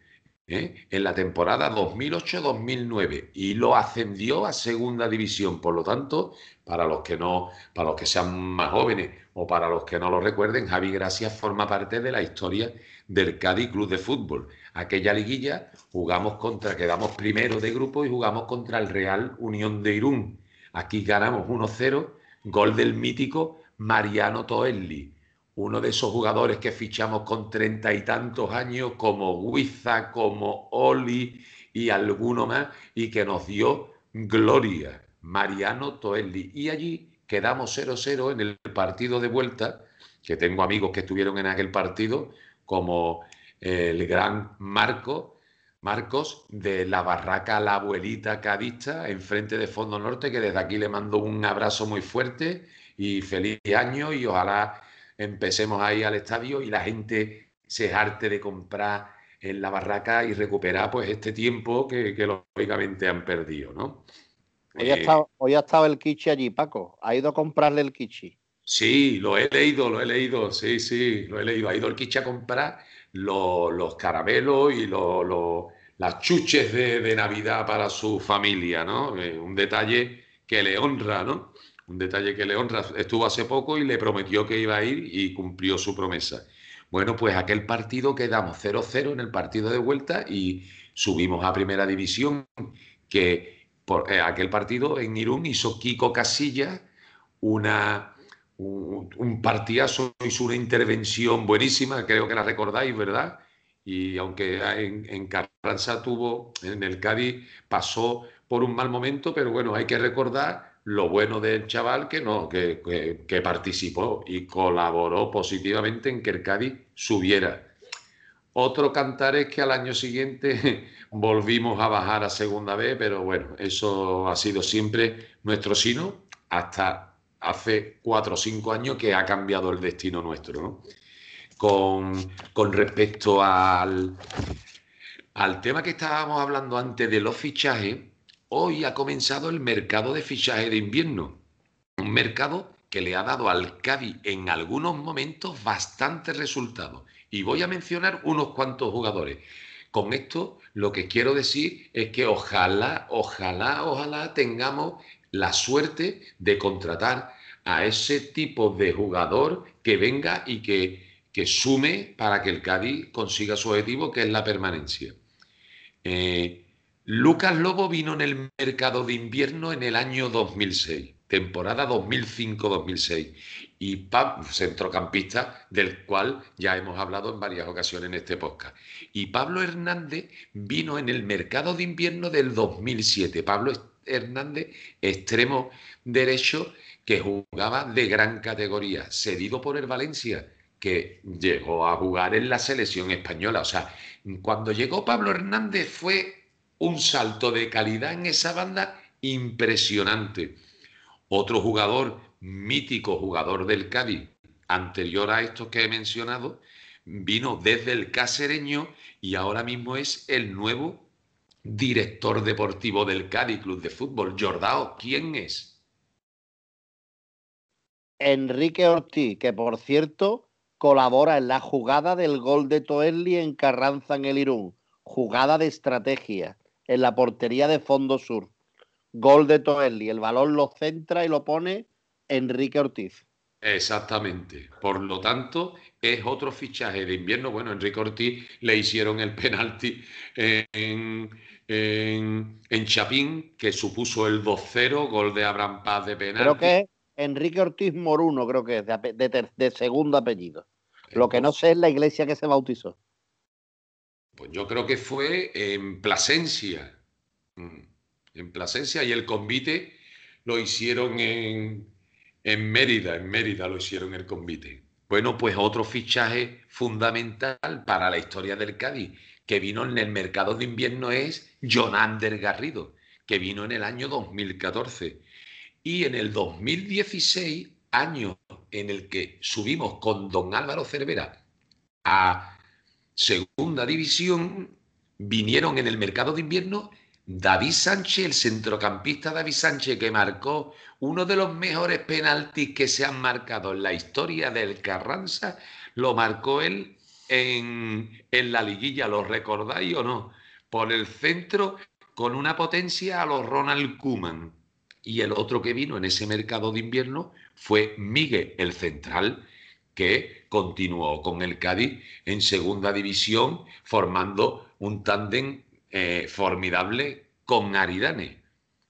¿eh? en la temporada 2008-2009 y lo ascendió a segunda división. Por lo tanto, para los que no, para los que sean más jóvenes o para los que no lo recuerden, Javi Gracia forma parte de la historia del Cádiz Club de Fútbol. Aquella liguilla jugamos contra, quedamos primero de grupo y jugamos contra el Real Unión de Irún. Aquí ganamos 1-0, gol del mítico Mariano Toelli, uno de esos jugadores que fichamos con treinta y tantos años, como Huiza, como Oli y alguno más, y que nos dio gloria, Mariano Toelli. Y allí quedamos 0-0 en el partido de vuelta, que tengo amigos que estuvieron en aquel partido, como el gran Marco, Marcos de la Barraca La Abuelita Cadista, enfrente de Fondo Norte, que desde aquí le mando un abrazo muy fuerte y feliz año y ojalá empecemos ahí al estadio y la gente se jarte de comprar en la barraca y recuperar pues este tiempo que, que lógicamente han perdido, ¿no? Hoy ha, estado, hoy ha estado el Kichi allí, Paco. Ha ido a comprarle el Kichi. Sí, lo he leído, lo he leído, sí, sí, lo he leído. Ha ido el Quiche a comprar lo- los caramelos y las chuches de, de Navidad para su familia, ¿no? Eh, un detalle que le honra, ¿no? Un detalle que le honra. Estuvo hace poco y le prometió que iba a ir y cumplió su promesa. Bueno, pues aquel partido quedamos 0-0 en el partido de vuelta y subimos a Primera División, que por eh, aquel partido en Irún hizo Kiko Casillas una, un, un partidazo, hizo una intervención buenísima, creo que la recordáis, ¿verdad? Y aunque en, en Carranza tuvo, en el Cádiz pasó por un mal momento, pero bueno, hay que recordar lo bueno del chaval que, no, que, que- participó y colaboró positivamente en que el Cádiz subiera. Otro cantar es que al año siguiente volvimos a bajar a segunda vez, pero bueno, eso ha sido siempre nuestro sino hasta hace cuatro o cinco años que ha cambiado el destino nuestro, ¿no? Con, con respecto al, al tema que estábamos hablando antes de los fichajes, hoy ha comenzado el mercado de fichaje de invierno. Un mercado que le ha dado al Cádiz en algunos momentos bastantes resultados. Y voy a mencionar unos cuantos jugadores. Con esto lo que quiero decir es que ojalá, ojalá, ojalá tengamos la suerte de contratar a ese tipo de jugador que venga y que, que sume para que el Cádiz consiga su objetivo, que es la permanencia. Eh, Lucas Lobo vino en el mercado de invierno en el año 2006, temporada 2005-2006, y centrocampista del cual ya hemos hablado en varias ocasiones en este podcast. Y Pablo Hernández vino en el mercado de invierno del 2007. Pablo Hernández, extremo derecho, que jugaba de gran categoría, cedido por el Valencia, que llegó a jugar en la selección española. O sea, cuando llegó Pablo Hernández fue un salto de calidad en esa banda impresionante. Otro jugador mítico, jugador del Cádiz, anterior a estos que he mencionado, vino desde el casereño y ahora mismo es el nuevo director deportivo del Cádiz Club de Fútbol. Jordao, ¿quién es? Enrique Ortiz, que por cierto colabora en la jugada del gol de Toelli en Carranza en el Irún. Jugada de estrategia en la portería de Fondo Sur. Gol de Toelli. El balón lo centra y lo pone Enrique Ortiz. Exactamente. Por lo tanto, es otro fichaje de invierno. Bueno, Enrique Ortiz le hicieron el penalti en, en, Chapín, que supuso el 2-0, gol de Abraham Paz de penalti. Creo que es Enrique Ortiz Moruno, creo que es, de, segundo apellido. Lo que no sé es la iglesia que se bautizó. Pues yo creo que fue en Plasencia. Mm, en Plasencia y el convite lo hicieron en, en Mérida, en Mérida lo hicieron el convite. Bueno, pues otro fichaje fundamental para la historia del Cádiz que vino en el mercado de invierno es Jonander Garrido, que vino en el año 2014. Y en el 2016, año en el que subimos con don Álvaro Cervera a segunda división, vinieron en el mercado de invierno David Sánchez, el centrocampista David Sánchez, que marcó uno de los mejores penaltis que se han marcado en la historia del Carranza, lo marcó él en, en la liguilla, ¿lo recordáis o no? Por el centro con una potencia a los Ronald Kuman. Y el otro que vino en ese mercado de invierno fue Miguel, el central, que continuó con el Cádiz en segunda división, formando un tándem eh, formidable con Aridane.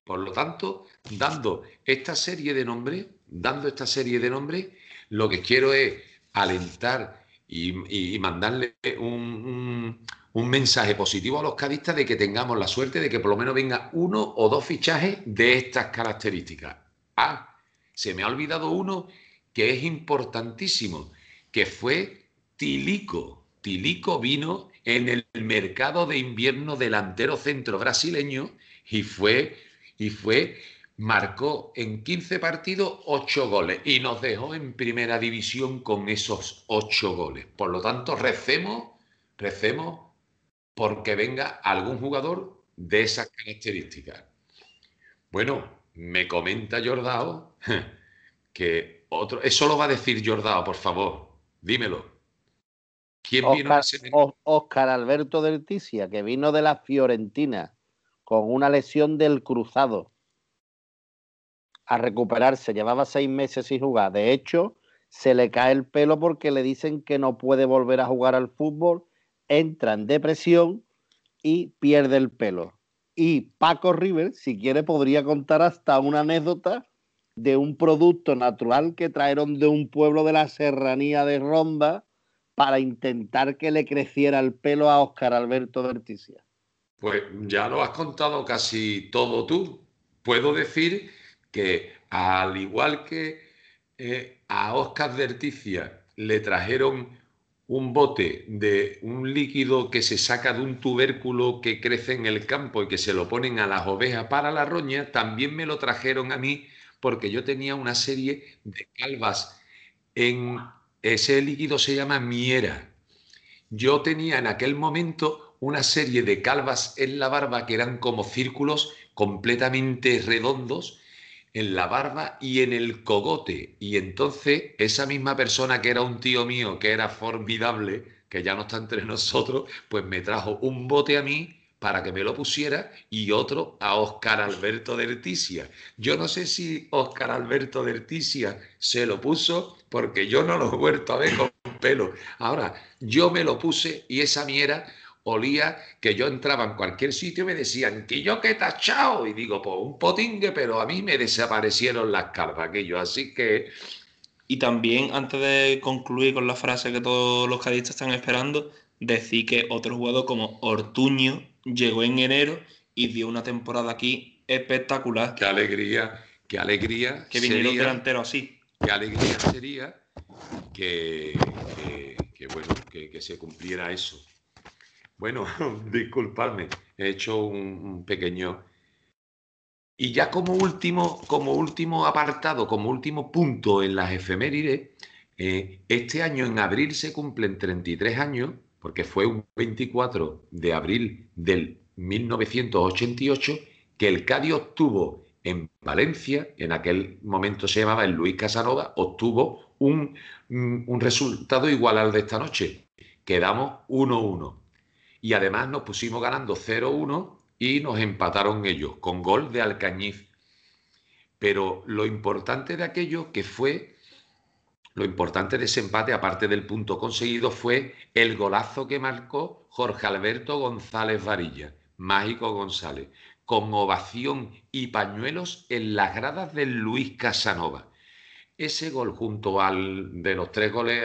Por lo tanto, dando esta serie de nombres, dando esta serie de nombres, lo que quiero es alentar y, mandarle un, un, mensaje positivo a los cadistas de que tengamos la suerte de que por lo menos venga uno o dos fichajes de estas características. Ah, se me ha olvidado uno que es importantísimo, que fue Tilico. Tilico vino en el mercado de invierno delantero centro brasileño y fue, y fue, marcó en 15 partidos 8 goles y nos dejó en primera división con esos 8 goles. Por lo tanto, recemos, recemos porque venga algún jugador de esas características. Bueno, me comenta Jordao que otro, eso lo va a decir Jordao, por favor, dímelo. ¿Quién vino Oscar Alberto del Ticia, que vino de la Fiorentina con una lesión del cruzado a recuperarse. Llevaba seis meses sin jugar. De hecho, se le cae el pelo porque le dicen que no puede volver a jugar al fútbol, entra en depresión y pierde el pelo. Y Paco River, si quiere, podría contar hasta una anécdota de un producto natural que trajeron de un pueblo de la serranía de Ronda para intentar que le creciera el pelo a Óscar Alberto Verticia? Pues ya lo has contado casi todo tú. Puedo decir que al igual que eh, a Óscar Verticia le trajeron un bote de un líquido que se saca de un tubérculo que crece en el campo y que se lo ponen a las ovejas para la roña, también me lo trajeron a mí porque yo tenía una serie de calvas en ese líquido se llama miera. Yo tenía en aquel momento una serie de calvas en la barba que eran como círculos completamente redondos en la barba y en el cogote. Y entonces esa misma persona que era un tío mío, que era formidable, que ya no está entre nosotros, pues me trajo un bote a mí para que me lo pusiera y otro a Óscar Alberto de Erticia. Yo no sé si Óscar Alberto de Erticia se lo puso porque yo no lo he vuelto a ver con pelo. Ahora, yo me lo puse y esa miera olía que yo entraba en cualquier sitio y me decían que yo que tachado y digo, pues un potingue, pero a mí me desaparecieron las calvas aquello, así que... Y también, antes de concluir con la frase que todos los cadistas están esperando, decir que otro jugador como Ortuño llegó en enero y dio una temporada aquí espectacular. Qué alegría, qué alegría. Que vinieron delanteros así. Qué alegría sería que, bueno, que, se cumpliera eso. Bueno, disculpadme, he hecho un, pequeño... Y ya como último, como último apartado, como último punto en las efemérides, eh, este año en abril se cumplen 33 años, porque fue un 24 de abril del 1988, que el Cádiz obtuvo en Valencia, en aquel momento se llamaba el Luis Casanova, obtuvo un, un resultado igual al de esta noche. Quedamos 1-1. Y además nos pusimos ganando 0-1 y nos empataron ellos con gol de Alcañiz. Pero lo importante de aquello que fue lo importante de ese empate, aparte del punto conseguido, fue el golazo que marcó Jorge Alberto González Varilla, Mágico González, con ovación y pañuelos en las gradas del Luis Casanova. Ese gol junto al de los tres goles,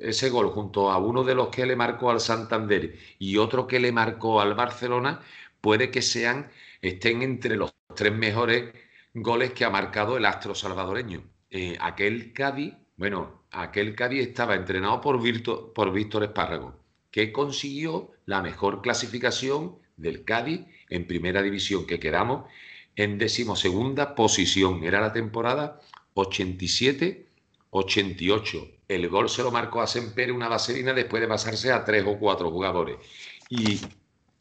ese gol junto a uno de los que le marcó al Santander y otro que le marcó al Barcelona, puede que sean, estén entre los tres mejores goles que ha marcado el astro salvadoreño. Eh, aquel Cádiz bueno, aquel Cádiz estaba entrenado por, por Víctor Espárrago, que consiguió la mejor clasificación del Cádiz en primera división, que quedamos en decimosegunda posición. Era la temporada 87-88. El gol se lo marcó a Semper una vaselina después de pasarse a tres o cuatro jugadores. Y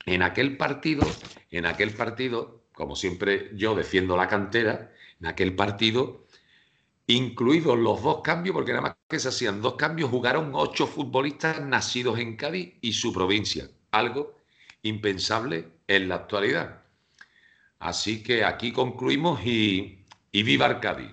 en aquel partido, en aquel partido, como siempre yo defiendo la cantera, en aquel partido incluidos los dos cambios, porque nada más que se hacían dos cambios, jugaron ocho futbolistas nacidos en Cádiz y su provincia, algo impensable en la actualidad. Así que aquí concluimos y, y viva el Cádiz.